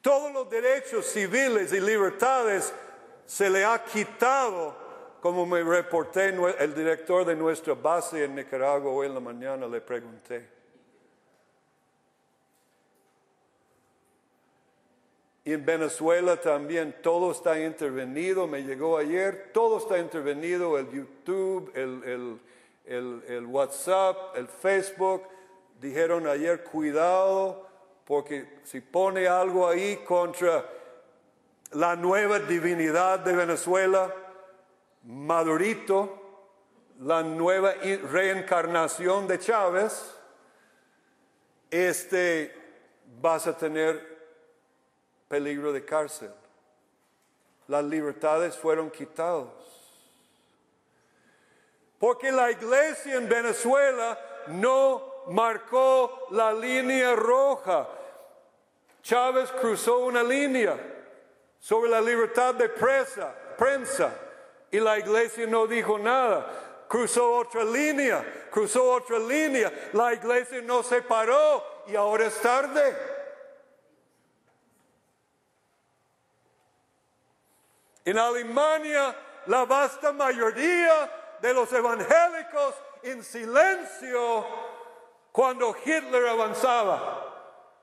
Todos los derechos civiles y libertades se le ha quitado como me reporté el director de nuestra base en Nicaragua hoy en la mañana, le pregunté. Y en Venezuela también todo está intervenido, me llegó ayer, todo está intervenido, el YouTube, el, WhatsApp, el Facebook. Dijeron ayer, cuidado, porque si pone algo ahí contra la nueva divinidad de Venezuela, Madurito, la nueva reencarnación de Chávez, este vas a tener peligro de cárcel. Las libertades fueron quitadas. Porque la iglesia en Venezuela no marcó la línea roja. Chávez cruzó una línea sobre la libertad de prensa y la iglesia no dijo nada. Cruzó otra línea, cruzó otra línea. La iglesia no se paró y ahora es tarde. En Alemania, la vasta mayoría de los evangélicos en silencio cuando Hitler avanzaba.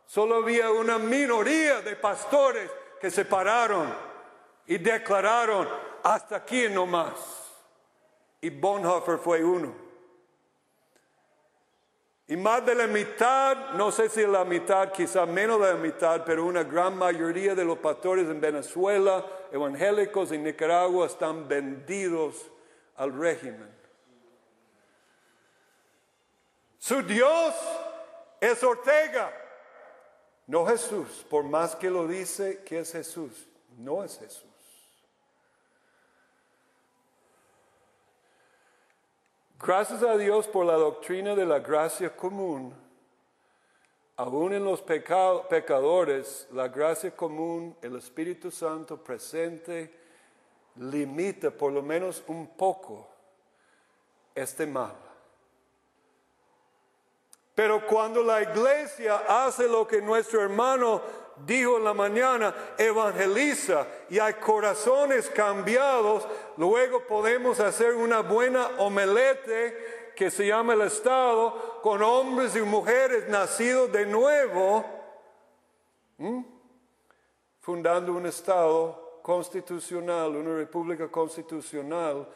Solo había una minoría de pastores que se pararon y declararon, hasta aquí no más. Y Bonhoeffer fue uno. Y más de la mitad, no sé si la mitad, quizá menos de la mitad, pero una gran mayoría de los pastores en Venezuela, evangélicos en Nicaragua, están vendidos al régimen. Su Dios es Ortega, no Jesús, por más que lo dice que es Jesús, no es Jesús. Gracias a Dios por la doctrina de la gracia común. Aún en los pecadores, la gracia común, el Espíritu Santo presente, limita por lo menos un poco este mal. Pero cuando la iglesia hace lo que nuestro hermano dijo en la mañana, evangeliza y hay corazones cambiados, luego podemos hacer una buena omelete que se llama el Estado con hombres y mujeres nacidos de nuevo, fundando un Estado constitucional, una república constitucional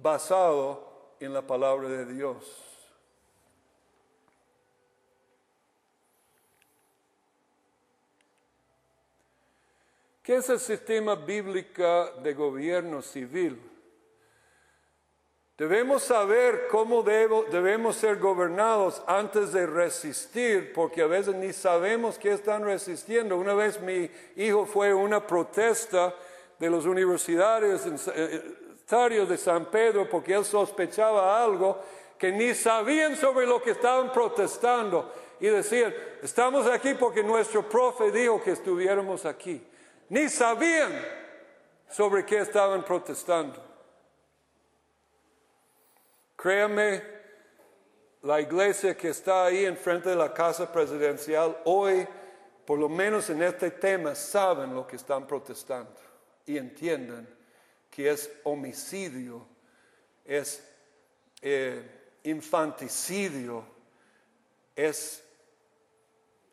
basado en la palabra de Dios. ¿Qué es el sistema bíblico de gobierno civil? Debemos saber cómo debemos ser gobernados antes de resistir, porque a veces ni sabemos qué están resistiendo. Una vez mi hijo fue a una protesta de los universitarios eh, de San Pedro porque él sospechaba algo que ni sabían sobre lo que estaban protestando. y decían, estamos aquí porque nuestro profe dijo que estuviéramos aquí. Ni sabían sobre qué estaban protestando. Créame, la iglesia que está ahí enfrente de la casa presidencial hoy, por lo menos en este tema, saben lo que están protestando y entienden que es homicidio, es eh, infanticidio, es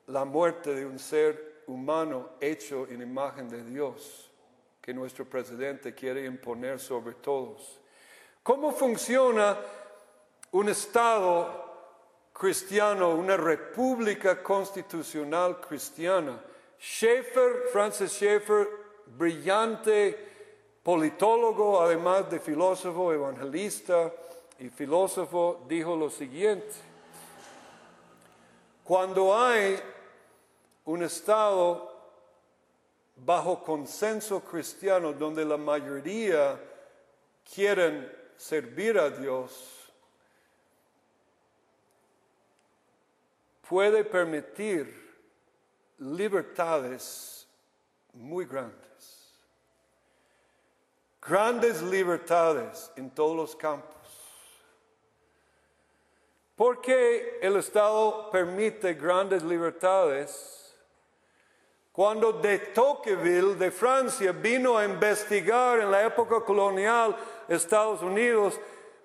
la muerte de un ser humano hecho en imagen de Dios que nuestro presidente quiere imponer sobre todos. ¿Cómo funciona un Estado cristiano, una república constitucional cristiana? Schaeffer, Francis Schaeffer, brillante politólogo, además de filósofo, evangelista y filósofo, dijo lo siguiente. Cuando hay un Estado bajo consenso cristiano donde la mayoría quieren servir a Dios, puede permitir libertades muy grandes. Grandes libertades en todos los campos. ¿Por qué el Estado permite grandes libertades? Cuando de Tocqueville de Francia vino a investigar en la época colonial Estados Unidos,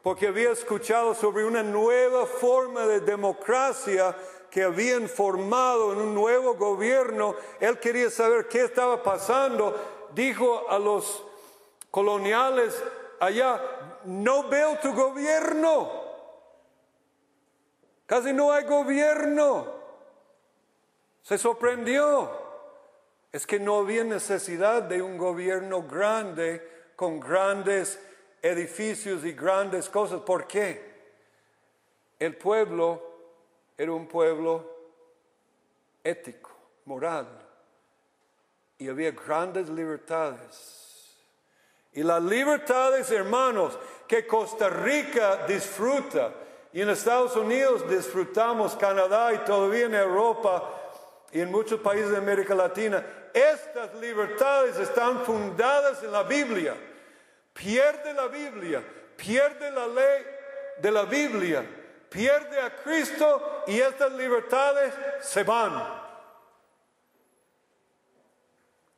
porque había escuchado sobre una nueva forma de democracia que habían formado en un nuevo gobierno, él quería saber qué estaba pasando, dijo a los coloniales allá, no veo tu gobierno, casi no hay gobierno, se sorprendió. Es que no había necesidad de un gobierno grande con grandes edificios y grandes cosas. ¿Por qué? El pueblo era un pueblo ético, moral, y había grandes libertades. Y las libertades, hermanos, que Costa Rica disfruta, y en Estados Unidos disfrutamos, Canadá y todavía en Europa y en muchos países de América Latina, estas libertades están fundadas en la Biblia. Pierde la Biblia, pierde la ley de la Biblia, pierde a Cristo y estas libertades se van.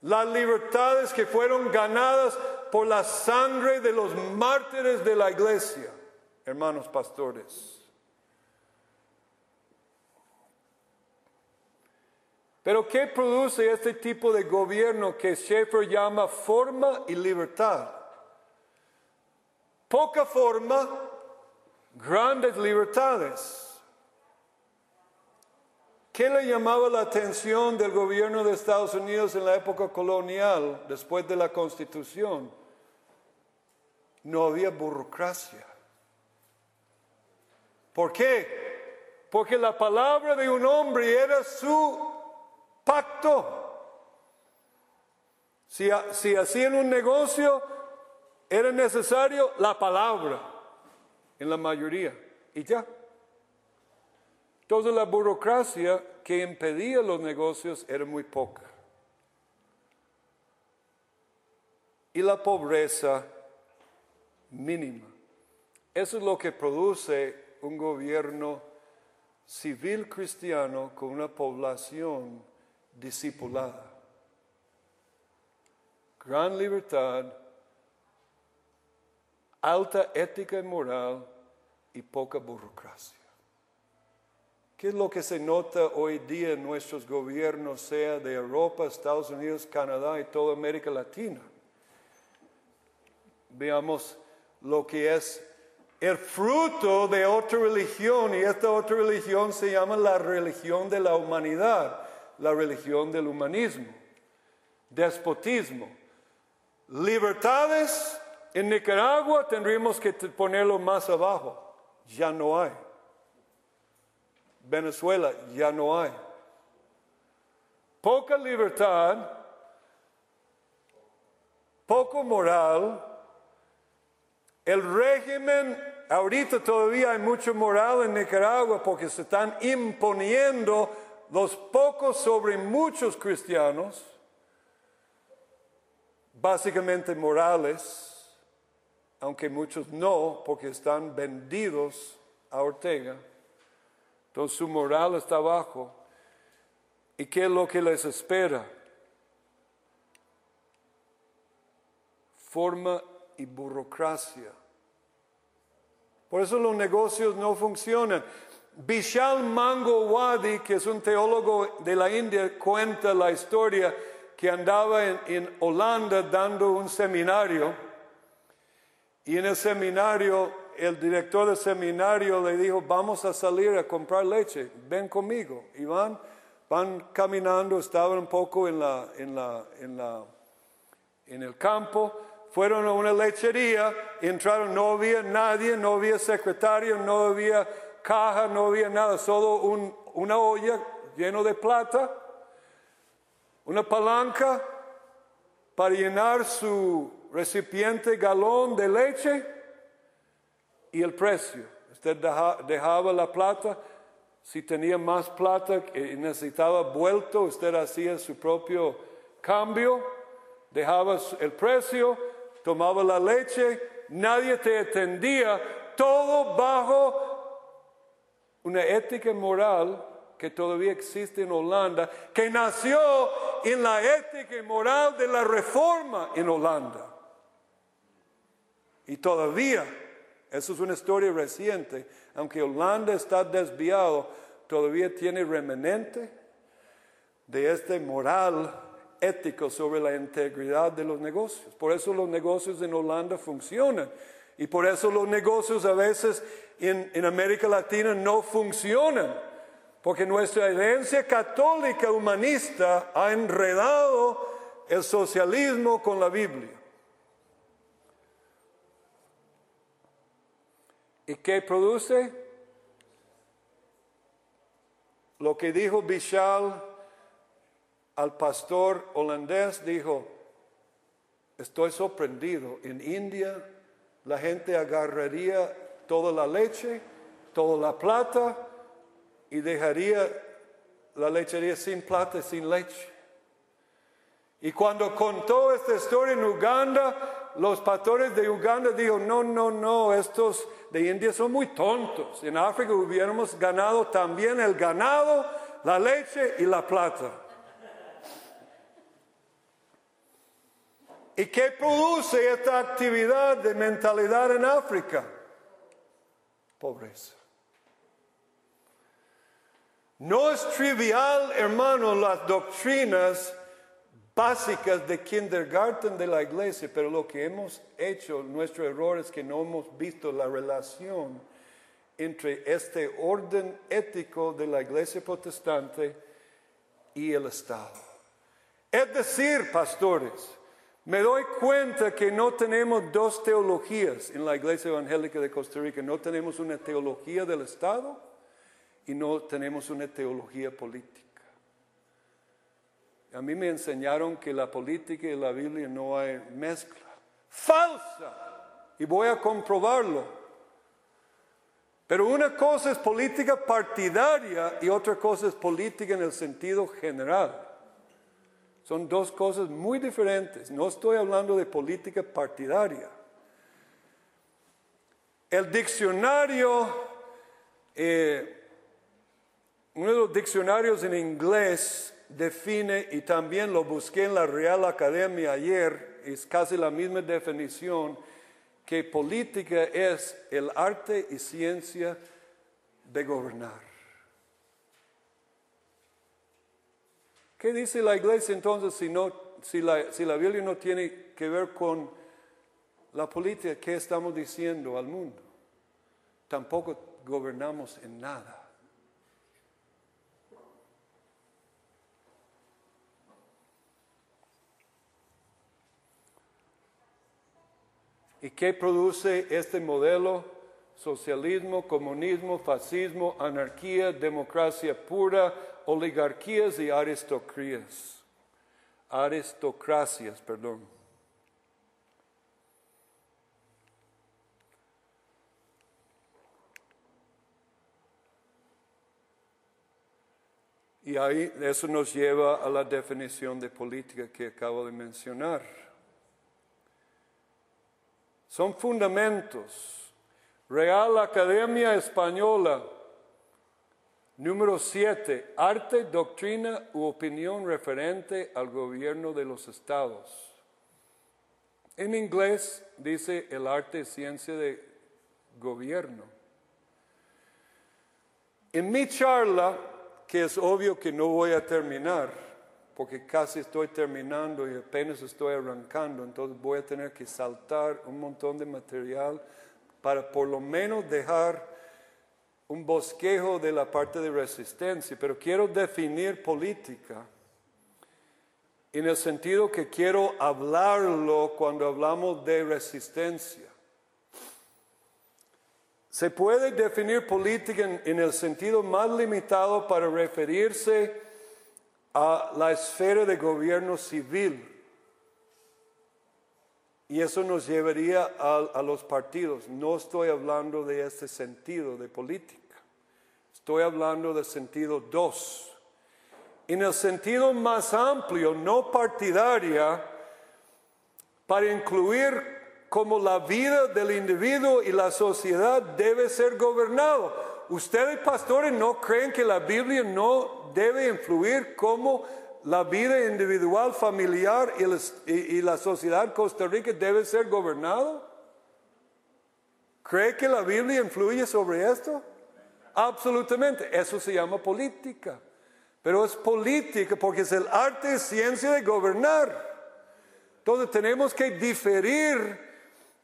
Las libertades que fueron ganadas por la sangre de los mártires de la iglesia, hermanos pastores. Pero ¿qué produce este tipo de gobierno que Schaeffer llama forma y libertad? Poca forma, grandes libertades. ¿Qué le llamaba la atención del gobierno de Estados Unidos en la época colonial, después de la Constitución? No había burocracia. ¿Por qué? Porque la palabra de un hombre era su pacto. Si, hacían un negocio, era necesario la palabra en la mayoría. Y ya. Toda la burocracia que impedía los negocios era muy poca. Y la pobreza mínima. Eso es lo que produce un gobierno civil cristiano con una población discipulada. Gran libertad, alta ética y moral y poca burocracia. ¿Qué es lo que se nota hoy día en nuestros gobiernos, sea de Europa, Estados Unidos, Canadá y toda América Latina? Veamos lo que es el fruto de otra religión y esta otra religión se llama la religión de la humanidad la religión del humanismo, despotismo. Libertades en Nicaragua tendríamos que ponerlo más abajo. Ya no hay. Venezuela ya no hay. Poca libertad, poco moral. El régimen ahorita todavía hay mucho moral en Nicaragua porque se están imponiendo los pocos sobre muchos cristianos, básicamente morales, aunque muchos no, porque están vendidos a Ortega. Entonces su moral está bajo. ¿Y qué es lo que les espera? Forma y burocracia. Por eso los negocios no funcionan. Vishal Mango Wadi, que es un teólogo de la India, cuenta la historia que andaba en, Holanda dando un seminario. Y en el seminario, el director del seminario le dijo, vamos a salir a comprar leche, ven conmigo. Y van, van caminando, estaban un poco en, en el campo fueron a una lechería, entraron, no había nadie, no había secretario, no había caja, no había nada, solo una olla llena de plata, una palanca para llenar su recipiente galón de leche y el precio. Usted dejaba la plata, si tenía más plata y necesitaba vuelto, usted hacía su propio cambio, dejaba el precio tomaba la leche, nadie te atendía, todo bajo una ética moral que todavía existe en Holanda, que nació en la ética y moral de la reforma en Holanda. Y todavía, eso es una historia reciente, aunque Holanda está desviado, todavía tiene remanente de este moral ético sobre la integridad de los negocios. Por eso los negocios en Holanda funcionan. Y por eso los negocios a veces en, en América Latina no funcionan. Porque nuestra herencia católica humanista ha enredado el socialismo con la Biblia. ¿Y qué produce? Lo que dijo Bishal al pastor holandés, dijo, estoy sorprendido, en India la gente agarraría toda la leche, toda la plata y dejaría la lechería sin plata, sin leche. Y cuando contó esta historia en Uganda, los pastores de Uganda dijo, no, no, no, estos de India son muy tontos. En África hubiéramos ganado también el ganado, la leche y la plata. ¿Y qué produce esta actividad de mentalidad en África? Pobreza. No es trivial, hermano, las doctrinas básicas de kindergarten de la iglesia, pero lo que hemos hecho, nuestro error es que no hemos visto la relación entre este orden ético de la iglesia protestante y el Estado. Es decir, pastores, me doy cuenta que no tenemos dos teologías en la Iglesia Evangélica de Costa Rica. No tenemos una teología del Estado y no tenemos una teología política. A mí me enseñaron que la política y la Biblia no hay mezcla. Falsa. Y voy a comprobarlo. Pero una cosa es política partidaria y otra cosa es política en el sentido general. Son dos cosas muy diferentes. No estoy hablando de política partidaria. El diccionario, eh, uno de los diccionarios en inglés define, y también lo busqué en la Real Academia ayer, es casi la misma definición, que política es el arte y ciencia de gobernar. ¿Qué dice la iglesia entonces si, la, si la Biblia no tiene que ver con la política? ¿Qué estamos diciendo al mundo? Tampoco gobernamos en nada. ¿Y qué produce este modelo? Socialismo, comunismo, fascismo, anarquía, democracia pura, oligarquías y aristocracias. Aristocracias, perdón. Y ahí eso nos lleva a la definición de política que acabo de mencionar. Son fundamentos. Real Academia Española número 7, arte, doctrina u opinión referente al gobierno de los estados. En inglés dice el arte ciencia de gobierno. En mi charla, que es obvio que no voy a terminar, porque casi estoy terminando y apenas estoy arrancando, entonces voy a tener que saltar un montón de material para por lo menos dejar un bosquejo de la parte de resistencia, pero quiero definir política en el sentido que quiero hablarlo cuando hablamos de resistencia. Se puede definir política en, el sentido más limitado para referirse a la esfera de gobierno civil. Y eso nos llevaría a, los partidos. No estoy hablando de este sentido de política. Estoy hablando del sentido 2. En el sentido más amplio, no partidaria, para incluir como la vida del individuo y la sociedad debe ser gobernado. Ustedes, pastores, no creen que la Biblia no debe influir como la vida individual, familiar y, la sociedad Costa Rica debe ser gobernado? ¿Cree que la Biblia influye sobre esto? Absolutamente. Eso se llama política. Pero es política porque es el arte y ciencia de gobernar. Entonces tenemos que diferir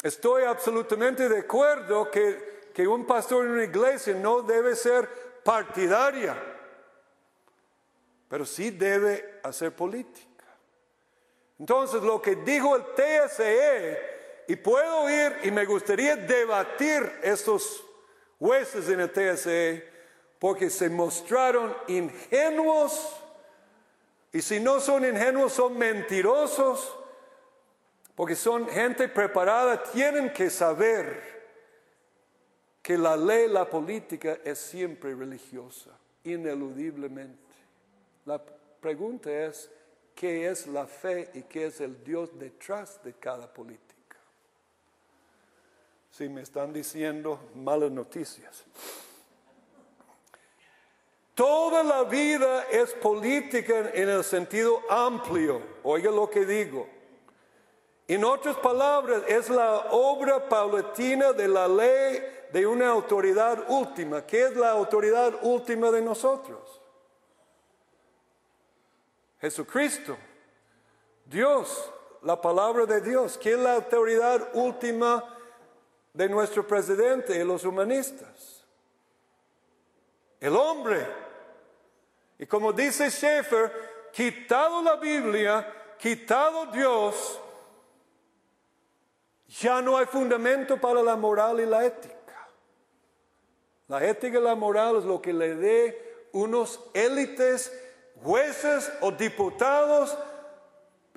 Estoy absolutamente de acuerdo que, que un pastor en una iglesia no debe ser partidaria, pero sí debe hacer política. Entonces, lo que dijo el TSE, y puedo ir y me gustaría debatir estos jueces en el TSE, porque se mostraron ingenuos, y si no son ingenuos, son mentirosos porque son gente preparada, tienen que saber que la ley, la política es siempre religiosa, ineludiblemente. La pregunta es, ¿qué es la fe y qué es el Dios detrás de cada política? Si me están diciendo malas noticias. Toda la vida es política en el sentido amplio. Oiga lo que digo. En otras palabras, es la obra paulatina de la ley de una autoridad última. ¿Qué es la autoridad última de nosotros? Jesucristo, Dios, la palabra de Dios. ¿Qué es la autoridad última de nuestro presidente y los humanistas? El hombre. Y como dice Schaeffer, quitado la Biblia, quitado Dios, ya no hay fundamento para la moral y la ética. La ética y la moral es lo que le dé unos élites, jueces o diputados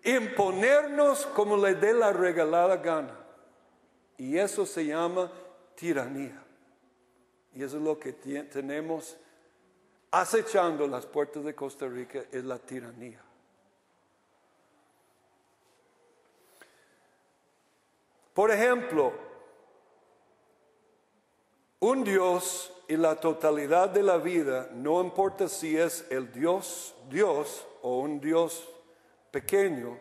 imponernos como le dé la regalada gana. Y eso se llama tiranía. Y eso es lo que tenemos acechando las puertas de Costa Rica, es la tiranía. Por ejemplo, un Dios y la totalidad de la vida, no importa si es el Dios, Dios o un Dios pequeño,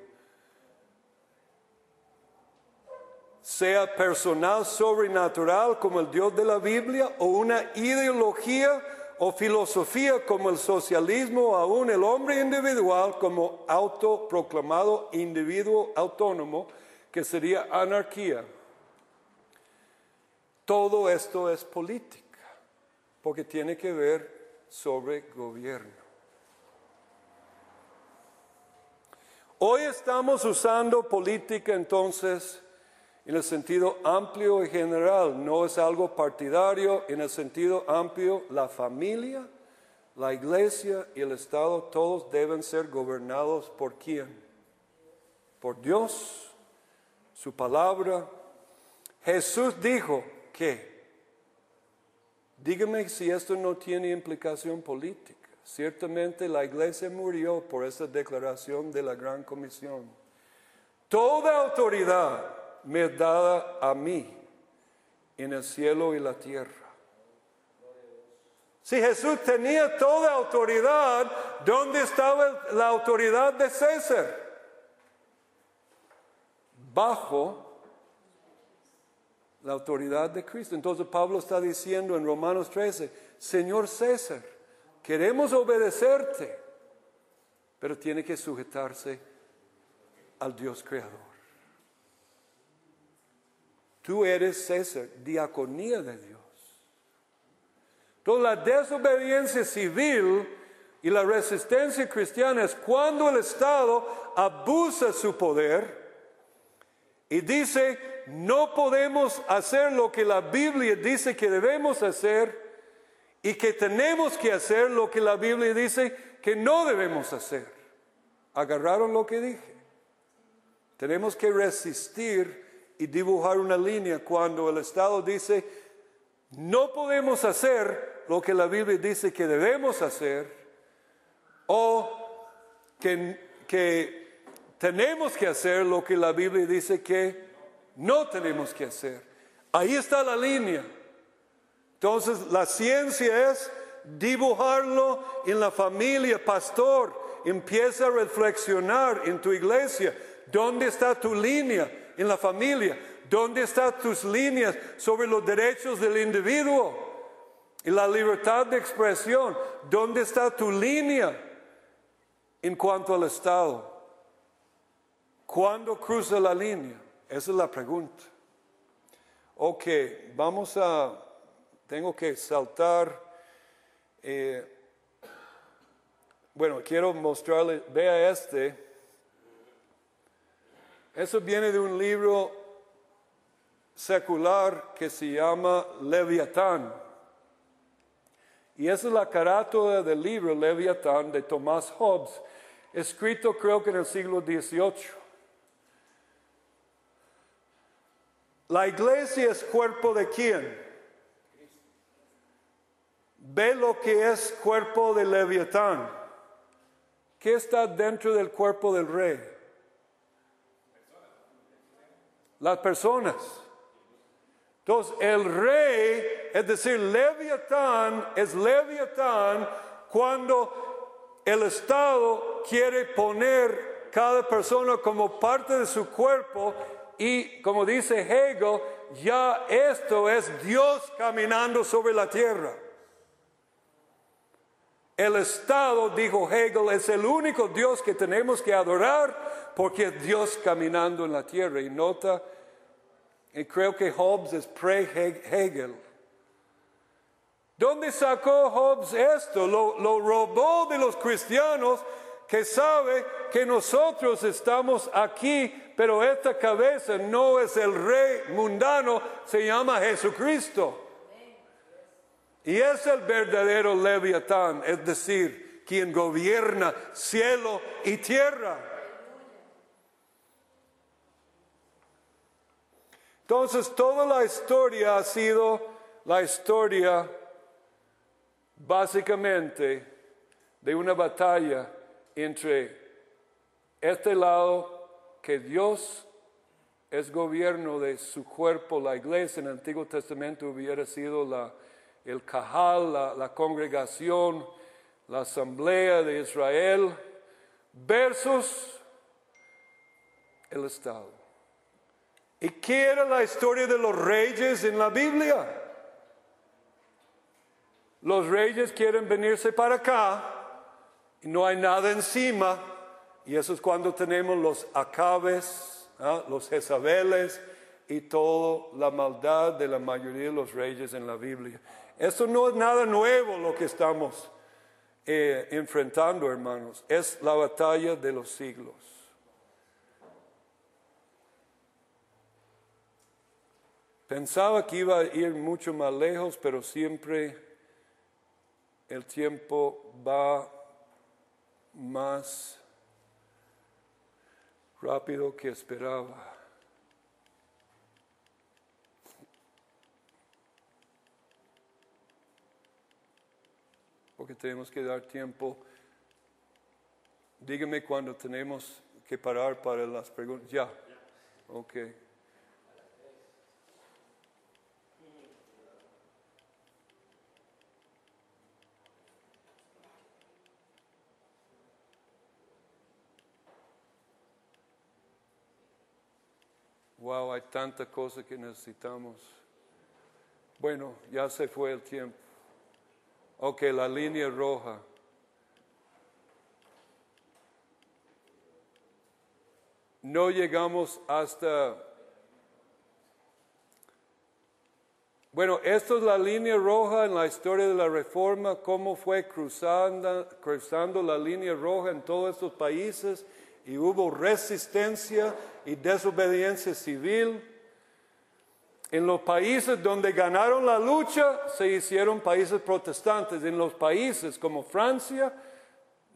sea personal, sobrenatural como el Dios de la Biblia o una ideología o filosofía como el socialismo o aún el hombre individual como autoproclamado individuo autónomo, que sería anarquía. Todo esto es política, porque tiene que ver sobre gobierno. Hoy estamos usando política entonces en el sentido amplio y general, no es algo partidario, en el sentido amplio la familia, la iglesia y el Estado, todos deben ser gobernados por quién? Por Dios su palabra. Jesús dijo que, dígame si esto no tiene implicación política. Ciertamente la iglesia murió por esa declaración de la gran comisión. Toda autoridad me es dada a mí en el cielo y la tierra. Si Jesús tenía toda autoridad, ¿dónde estaba la autoridad de César? Bajo la autoridad de Cristo. Entonces Pablo está diciendo en Romanos 13, Señor César, queremos obedecerte, pero tiene que sujetarse al Dios creador. Tú eres César, diaconía de Dios. Toda la desobediencia civil y la resistencia cristiana es cuando el Estado abusa su poder y dice, no podemos hacer lo que la Biblia dice que debemos hacer y que tenemos que hacer lo que la Biblia dice que no debemos hacer. ¿Agarraron lo que dije? Tenemos que resistir y dibujar una línea cuando el Estado dice, no podemos hacer lo que la Biblia dice que debemos hacer, o que, que tenemos que hacer lo que la Biblia dice que no tenemos que hacer. Ahí está la línea. Entonces la ciencia es dibujarlo en la familia, pastor. Empieza a reflexionar en tu iglesia. ¿Dónde está tu línea? en la familia? ¿Dónde están tus líneas sobre los derechos del individuo y la libertad de expresión? ¿Dónde está tu línea en cuanto al Estado? ¿Cuándo cruza la línea? Esa es la pregunta. Ok, vamos a, tengo que saltar. Eh, bueno, quiero mostrarle, vea este. Eso viene de un libro secular que se llama Leviatán. Y esa es la carátula del libro Leviatán de Thomas Hobbes, escrito creo que en el siglo XVIII. La iglesia es cuerpo de quién? Ve lo que es cuerpo de Leviatán. ¿Qué está dentro del cuerpo del rey? las personas. Entonces, el rey, es decir, Leviatán, es Leviatán cuando el Estado quiere poner cada persona como parte de su cuerpo y, como dice Hegel, ya esto es Dios caminando sobre la tierra. El Estado, dijo Hegel, es el único Dios que tenemos que adorar porque es Dios caminando en la tierra. Y nota, y creo que Hobbes es pre-Hegel. ¿Dónde sacó Hobbes esto? Lo, lo robó de los cristianos que sabe que nosotros estamos aquí, pero esta cabeza no es el rey mundano, se llama Jesucristo. Y es el verdadero Leviatán, es decir, quien gobierna cielo y tierra. Entonces, toda la historia ha sido la historia básicamente de una batalla entre este lado que Dios es gobierno de su cuerpo, la iglesia en el Antiguo Testamento hubiera sido la el Cajal, la, congregación, la asamblea de Israel, versus el Estado. ¿Y qué era la historia de los reyes en la Biblia? Los reyes quieren venirse para acá y no hay nada encima. Y eso es cuando tenemos los acabes, ¿ah? los jezabeles y toda la maldad de la mayoría de los reyes en la Biblia. Esto no es nada nuevo lo que estamos eh, enfrentando, hermanos. Es la batalla de los siglos. Pensaba que iba a ir mucho más lejos, pero siempre el tiempo va más rápido que esperaba. porque tenemos que dar tiempo. Dígame cuando tenemos que parar para las preguntas. Ya. Ok. Wow, hay tanta cosa que necesitamos. Bueno, ya se fue el tiempo. Ok, la línea roja. No llegamos hasta... Bueno, esto es la línea roja en la historia de la reforma, cómo fue cruzando, cruzando la línea roja en todos estos países y hubo resistencia y desobediencia civil. En los países donde ganaron la lucha se hicieron países protestantes. En los países como Francia,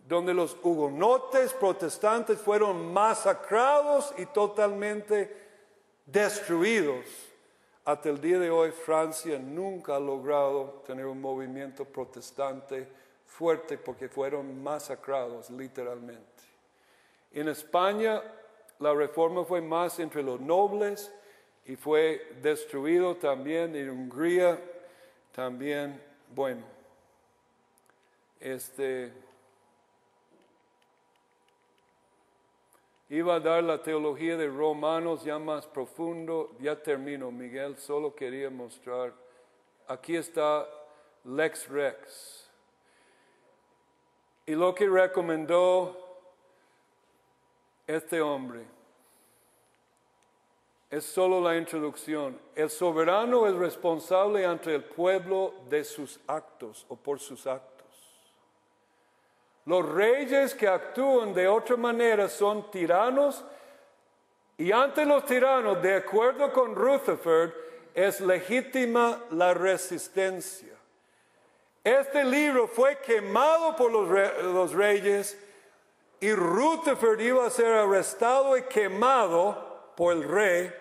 donde los hugonotes protestantes fueron masacrados y totalmente destruidos. Hasta el día de hoy Francia nunca ha logrado tener un movimiento protestante fuerte porque fueron masacrados literalmente. En España la reforma fue más entre los nobles y fue destruido también en Hungría, también, bueno, este, iba a dar la teología de Romanos ya más profundo, ya termino, Miguel, solo quería mostrar, aquí está Lex Rex. Y lo que recomendó este hombre. Es solo la introducción. El soberano es responsable ante el pueblo de sus actos o por sus actos. Los reyes que actúan de otra manera son tiranos y ante los tiranos, de acuerdo con Rutherford, es legítima la resistencia. Este libro fue quemado por los, reyes y Rutherford iba a ser arrestado y quemado por el rey,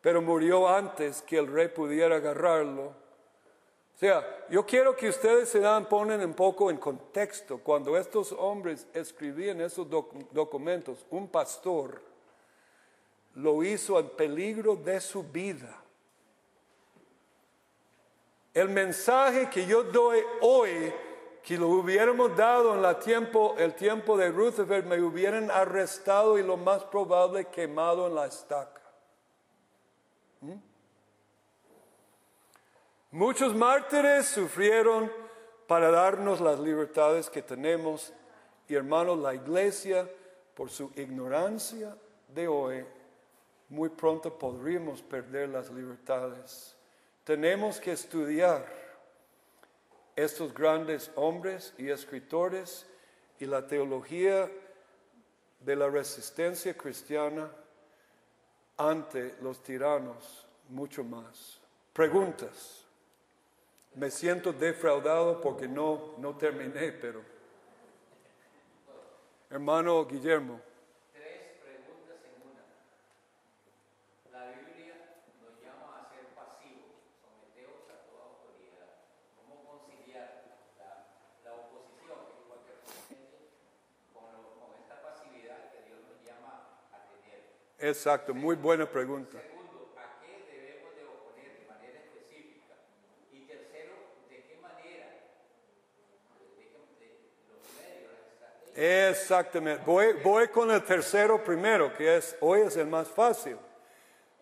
pero murió antes que el rey pudiera agarrarlo. O sea, yo quiero que ustedes se dan, ponen un poco en contexto. Cuando estos hombres escribían esos documentos, un pastor lo hizo en peligro de su vida. El mensaje que yo doy hoy que lo hubiéramos dado en la tiempo, el tiempo de Rutherford, me hubieran arrestado y lo más probable quemado en la estaca. ¿Mm? Muchos mártires sufrieron para darnos las libertades que tenemos y hermanos, la iglesia, por su ignorancia de hoy, muy pronto podríamos perder las libertades. Tenemos que estudiar estos grandes hombres y escritores y la teología de la resistencia cristiana ante los tiranos mucho más. Preguntas. Me siento defraudado porque no, no terminé, pero... Hermano Guillermo. Exacto, muy buena pregunta. Segundo, ¿a qué debemos de oponer de manera específica? Y tercero, ¿de qué manera? De, de, los medios, Exactamente. Voy, voy con el tercero primero, que es hoy es el más fácil.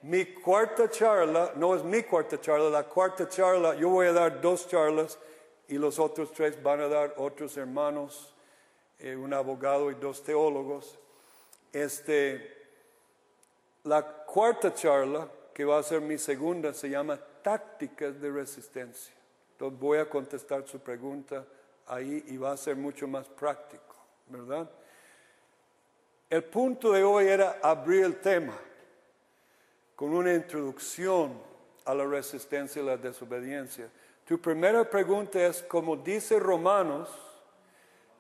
Mi cuarta charla, no es mi cuarta charla, la cuarta charla, yo voy a dar dos charlas y los otros tres van a dar otros hermanos, eh, un abogado y dos teólogos. Este, la cuarta charla, que va a ser mi segunda, se llama tácticas de resistencia. Entonces voy a contestar su pregunta ahí y va a ser mucho más práctico, ¿verdad? El punto de hoy era abrir el tema con una introducción a la resistencia y la desobediencia. Tu primera pregunta es, como dice Romanos,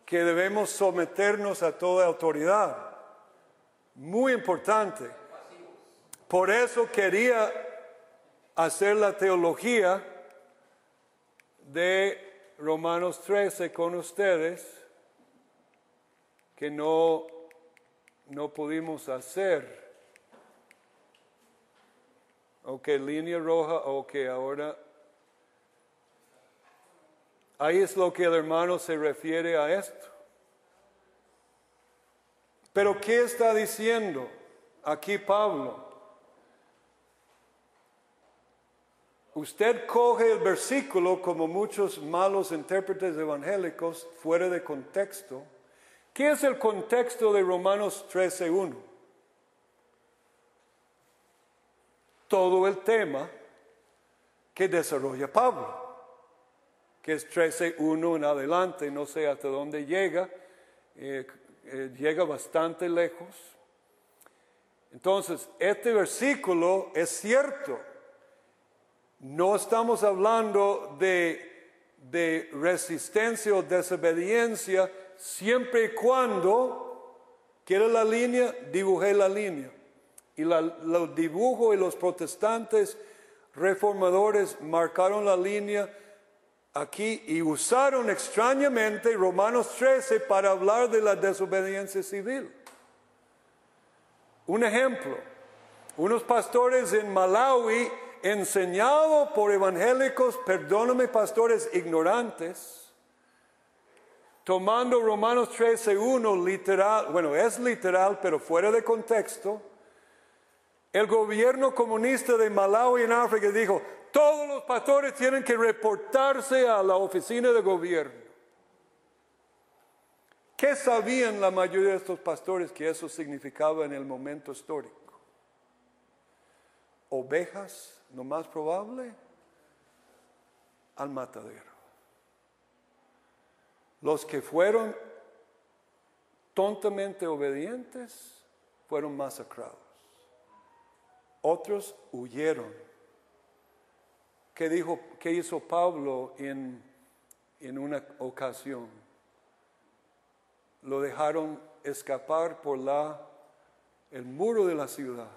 que debemos someternos a toda autoridad. Muy importante. Por eso quería hacer la teología de Romanos 13 con ustedes que no, no pudimos hacer. Ok, línea roja, ok, ahora. Ahí es lo que el hermano se refiere a esto. Pero ¿qué está diciendo aquí Pablo? Usted coge el versículo como muchos malos intérpretes evangélicos fuera de contexto. ¿Qué es el contexto de Romanos 13.1? Todo el tema que desarrolla Pablo, que es 13.1 en adelante, no sé hasta dónde llega, eh, eh, llega bastante lejos. Entonces, este versículo es cierto no estamos hablando de, resistencia o desobediencia siempre y cuando, quiere la línea, dibujé la línea. Y los dibujos y los protestantes reformadores marcaron la línea aquí y usaron extrañamente Romanos 13 para hablar de la desobediencia civil. Un ejemplo, unos pastores en Malawi enseñado por evangélicos, perdóname pastores ignorantes, tomando Romanos 13.1 literal, bueno, es literal, pero fuera de contexto, el gobierno comunista de Malawi en África dijo, todos los pastores tienen que reportarse a la oficina de gobierno. ¿Qué sabían la mayoría de estos pastores que eso significaba en el momento histórico? Ovejas lo más probable, al matadero. Los que fueron tontamente obedientes fueron masacrados. Otros huyeron. ¿Qué, dijo, qué hizo Pablo en, en una ocasión? Lo dejaron escapar por la, el muro de la ciudad.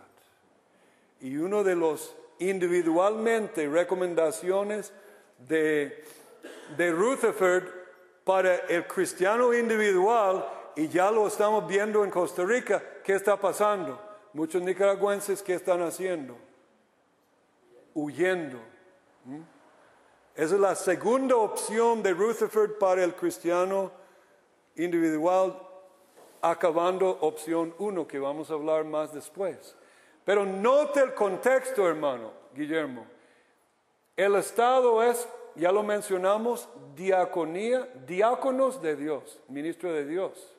Y uno de los individualmente recomendaciones de, de Rutherford para el cristiano individual y ya lo estamos viendo en Costa Rica. ¿Qué está pasando? Muchos nicaragüenses, ¿qué están haciendo? Huyendo. ¿Mm? Esa es la segunda opción de Rutherford para el cristiano individual, acabando opción uno, que vamos a hablar más después. Pero note el contexto, hermano Guillermo. El Estado es, ya lo mencionamos, diaconía, diáconos de Dios, ministro de Dios.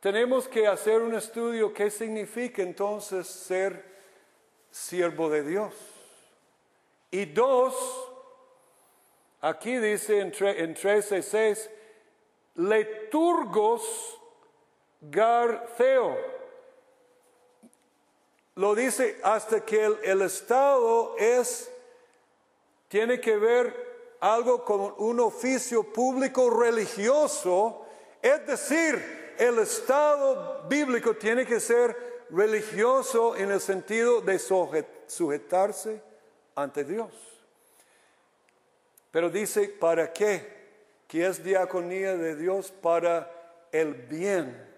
Tenemos que hacer un estudio qué significa entonces ser siervo de Dios. Y dos, aquí dice en, 13.6, leturgos garceo lo dice hasta que el, Estado es, tiene que ver algo con un oficio público religioso, es decir, el Estado bíblico tiene que ser religioso en el sentido de sujetarse ante Dios. Pero dice, ¿para qué? Que es diaconía de Dios para el bien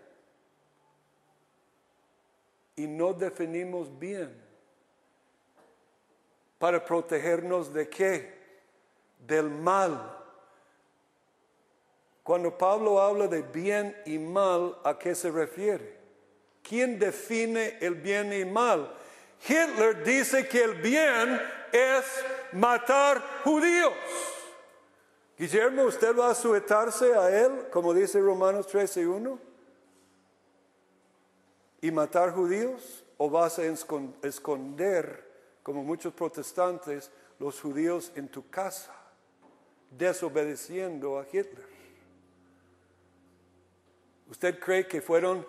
y no definimos bien. Para protegernos de qué? Del mal. Cuando Pablo habla de bien y mal, ¿a qué se refiere? ¿Quién define el bien y mal? Hitler dice que el bien es matar judíos. Guillermo, ¿usted va a sujetarse a él, como dice Romanos 13 1? Y matar judíos o vas a esconder, como muchos protestantes, los judíos en tu casa, desobedeciendo a Hitler? ¿Usted cree que fueron,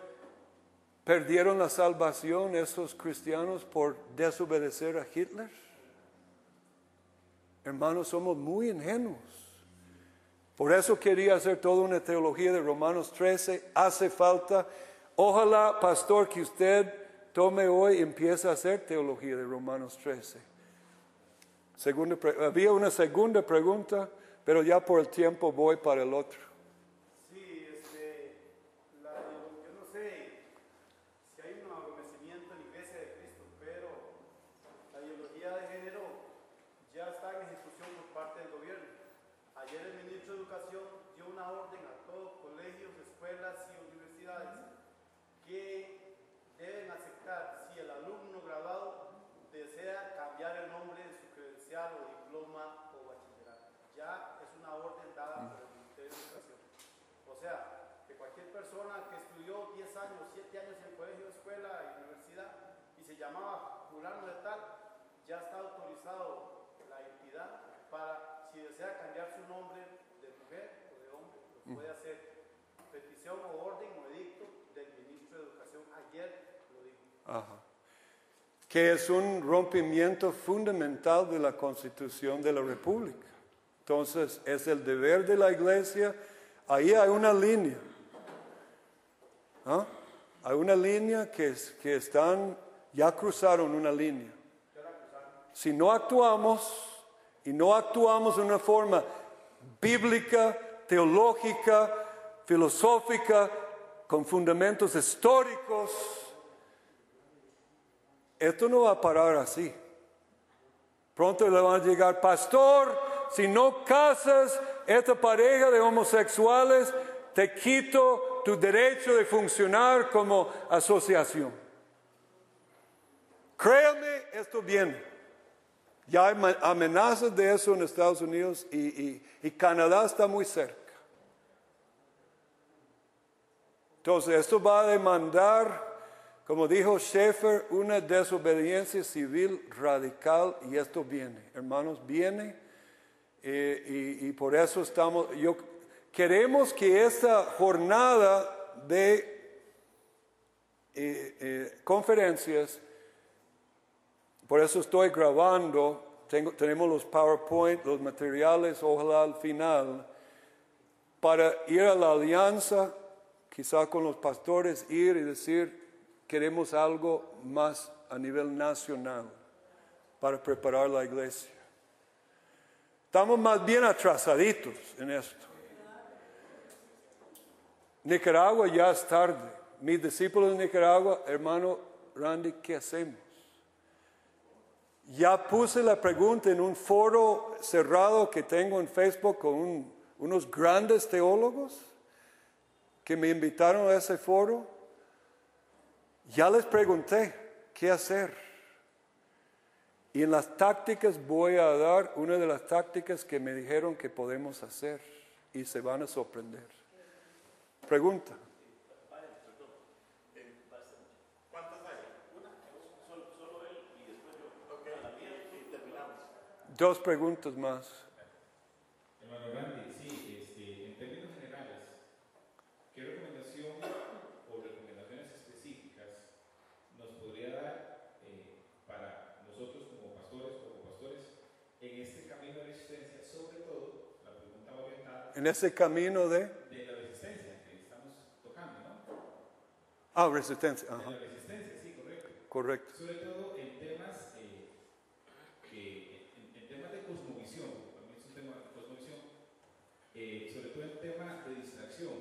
perdieron la salvación esos cristianos por desobedecer a Hitler? Hermanos, somos muy ingenuos. Por eso quería hacer toda una teología de Romanos 13. Hace falta Ojalá, pastor, que usted tome hoy y empiece a hacer teología de Romanos 13. había una segunda pregunta, Pero ya por el tiempo voy para el otro. 20 años en colegio, escuela y universidad y se llamaba fulano de tal, ya está autorizado la entidad para, si desea cambiar su nombre de mujer o de hombre, lo mm. puede hacer. Petición o orden o edicto del ministro de Educación ayer lo dijo. Ajá. Que es un rompimiento fundamental de la Constitución de la República. Entonces, es el deber de la Iglesia. Ahí hay una línea. ¿Ah? Hay una línea que, que están, ya cruzaron una línea. Si no actuamos y no actuamos de una forma bíblica, teológica, filosófica, con fundamentos históricos, esto no va a parar así. Pronto le van a llegar, pastor, si no casas esta pareja de homosexuales, te quito tu derecho de funcionar como asociación. Créame, esto viene. Ya hay amenazas de eso en Estados Unidos y, y- y Canadá está muy cerca. Entonces, esto va a demandar, como dijo Schaeffer, una desobediencia civil radical y esto viene, hermanos, viene eh, y, y por eso estamos, yo queremos que esta jornada de eh, eh, conferencias, por eso estoy grabando, tenemos los PowerPoint, los materiales, ojalá al final, para ir a la alianza, quizá con los pastores, ir y decir, queremos algo más a nivel nacional para preparar la iglesia. Estamos más bien atrasaditos en esto. Nicaragua ya es tarde. Mis discípulos en Nicaragua, hermano Randy, ¿qué hacemos? Ya puse la pregunta en un foro cerrado que tengo en Facebook con un- unos grandes teólogos que me invitaron a ese foro. Ya les pregunté qué hacer. Y en las tácticas voy a dar una de las tácticas que me dijeron que podemos hacer y se van a sorprender. Pregunta. Dos preguntas más. Hermano Randy, sí, este, en términos generales, ¿qué recomendación o recomendaciones específicas nos podría dar eh, para nosotros como pastores o pastores en este camino de resistencia? Sobre todo, la pregunta orientada En ese camino de... de la resistencia que estamos tocando, ¿no? Ah, resistencia. Ajá, la resistencia, sí, correcto. correcto. Sobre todo en temas, eh, que, en, en temas de cosmovisión, mí es un tema de cosmovisión, eh, sobre todo en tema de distracción.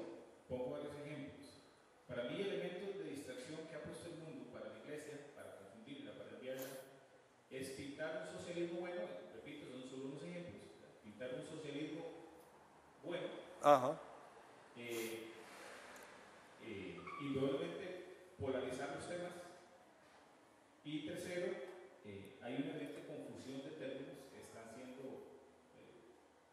Pongo varios ejemplos. Para mí, elementos de distracción que ha puesto el mundo para la iglesia, para confundirla, para enviarla, es pintar un socialismo bueno, repito, son solo unos ejemplos, pintar un socialismo bueno, Ajá. eh, eh, indudablemente polarizar los temas. Y tercero, eh, hay una evidente confusión de términos que están siendo eh,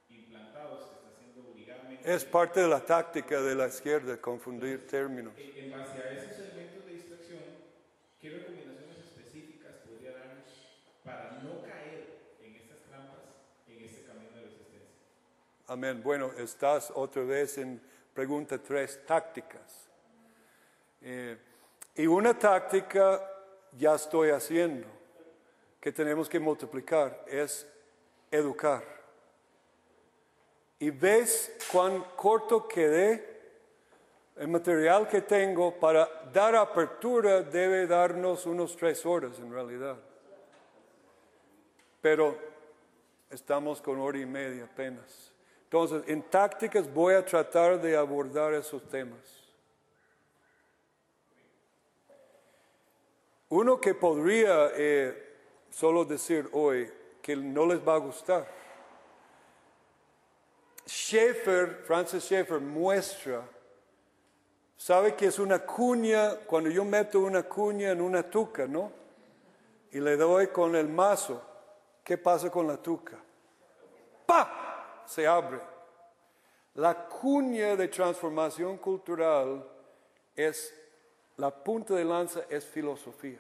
implantados, que están siendo obligadamente. Es parte de la táctica de la izquierda, confundir términos. En, base a esos elementos de distracción, ¿qué recomendaciones específicas podría darnos para no caer en estas trampas, en este camino de resistencia? Amén. Bueno, estás otra vez en pregunta tres, tácticas. Eh, y una táctica ya estoy haciendo, que tenemos que multiplicar, es educar. Y ves cuán corto quedé. El material que tengo para dar apertura debe darnos unos tres horas en realidad. Pero estamos con hora y media apenas. Entonces, en tácticas voy a tratar de abordar esos temas. Uno que podría eh, solo decir hoy que no les va a gustar. Schaeffer, Francis Schaeffer muestra, sabe que es una cuña, cuando yo meto una cuña en una tuca, ¿no? Y le doy con el mazo, ¿qué pasa con la tuca? ¡Pa! Se abre. La cuña de transformación cultural es, la punta de lanza es filosofía.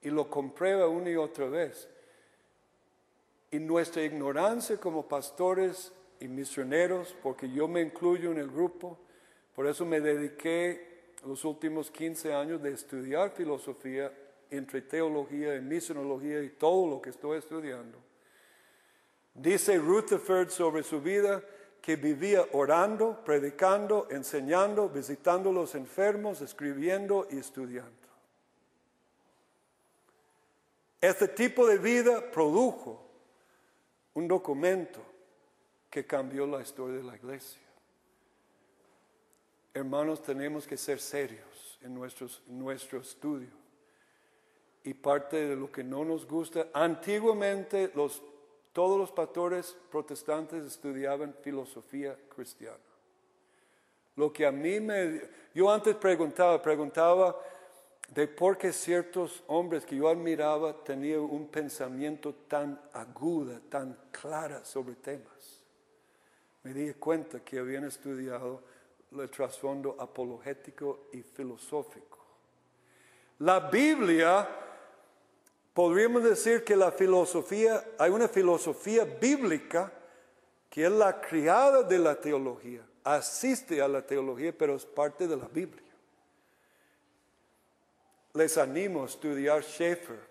Y lo comprueba una y otra vez. Y nuestra ignorancia como pastores y misioneros, porque yo me incluyo en el grupo, por eso me dediqué los últimos 15 años de estudiar filosofía entre teología y misionología y todo lo que estoy estudiando. Dice Rutherford sobre su vida que vivía orando, predicando, enseñando, visitando los enfermos, escribiendo y estudiando. Este tipo de vida produjo un documento que cambió la historia de la iglesia. Hermanos, tenemos que ser serios en, nuestro estudio. Y parte de lo que no nos gusta, antiguamente los, todos los pastores protestantes estudiaban filosofía cristiana. Lo que a mí me... Yo antes preguntaba, preguntaba de por qué ciertos hombres que yo admiraba tenían un pensamiento tan aguda, tan clara sobre temas. Me di cuenta que habían estudiado el trasfondo apologético y filosófico. La Biblia, podríamos decir que la filosofía, hay una filosofía bíblica que es la criada de la teología, asiste a la teología, pero es parte de la Biblia les animo a estudiar Schaeffer.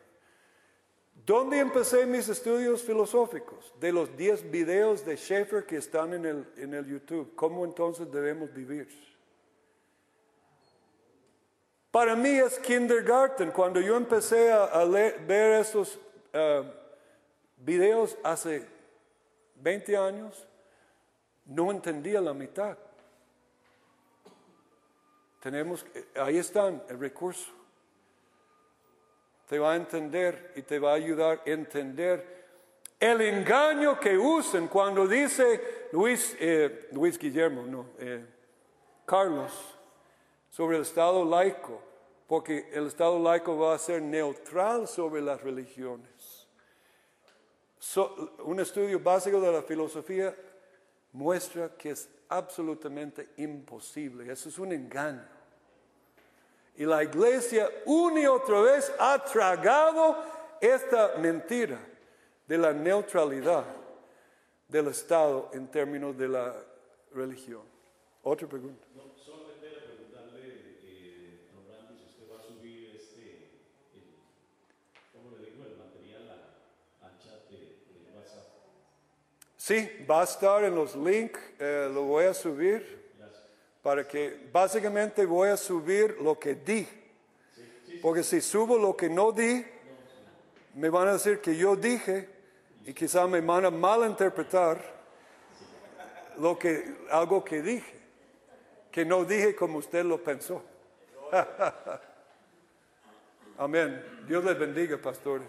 ¿Dónde empecé mis estudios filosóficos? De los 10 videos de Schaeffer que están en el, en el YouTube. ¿Cómo entonces debemos vivir? Para mí es kindergarten. Cuando yo empecé a, ver estos uh, videos hace 20 años, no entendía la mitad. Tenemos, ahí están el recurso te va a entender y te va a ayudar a entender el engaño que usan cuando dice Luis, eh, Luis Guillermo, no, eh, Carlos, sobre el Estado laico, porque el Estado laico va a ser neutral sobre las religiones. un estudio básico de la filosofía muestra que es absolutamente imposible. Eso es un engaño. Y la iglesia una y otra vez ha tragado esta mentira de la neutralidad del Estado en términos de la religión. Otra pregunta. Sí, va a estar en los links, eh, lo voy a subir para que básicamente voy a subir lo que di. Porque si subo lo que no di, me van a decir que yo dije y quizá me van a malinterpretar lo que, algo que dije, que no dije como usted lo pensó. Amén. Dios les bendiga, pastores.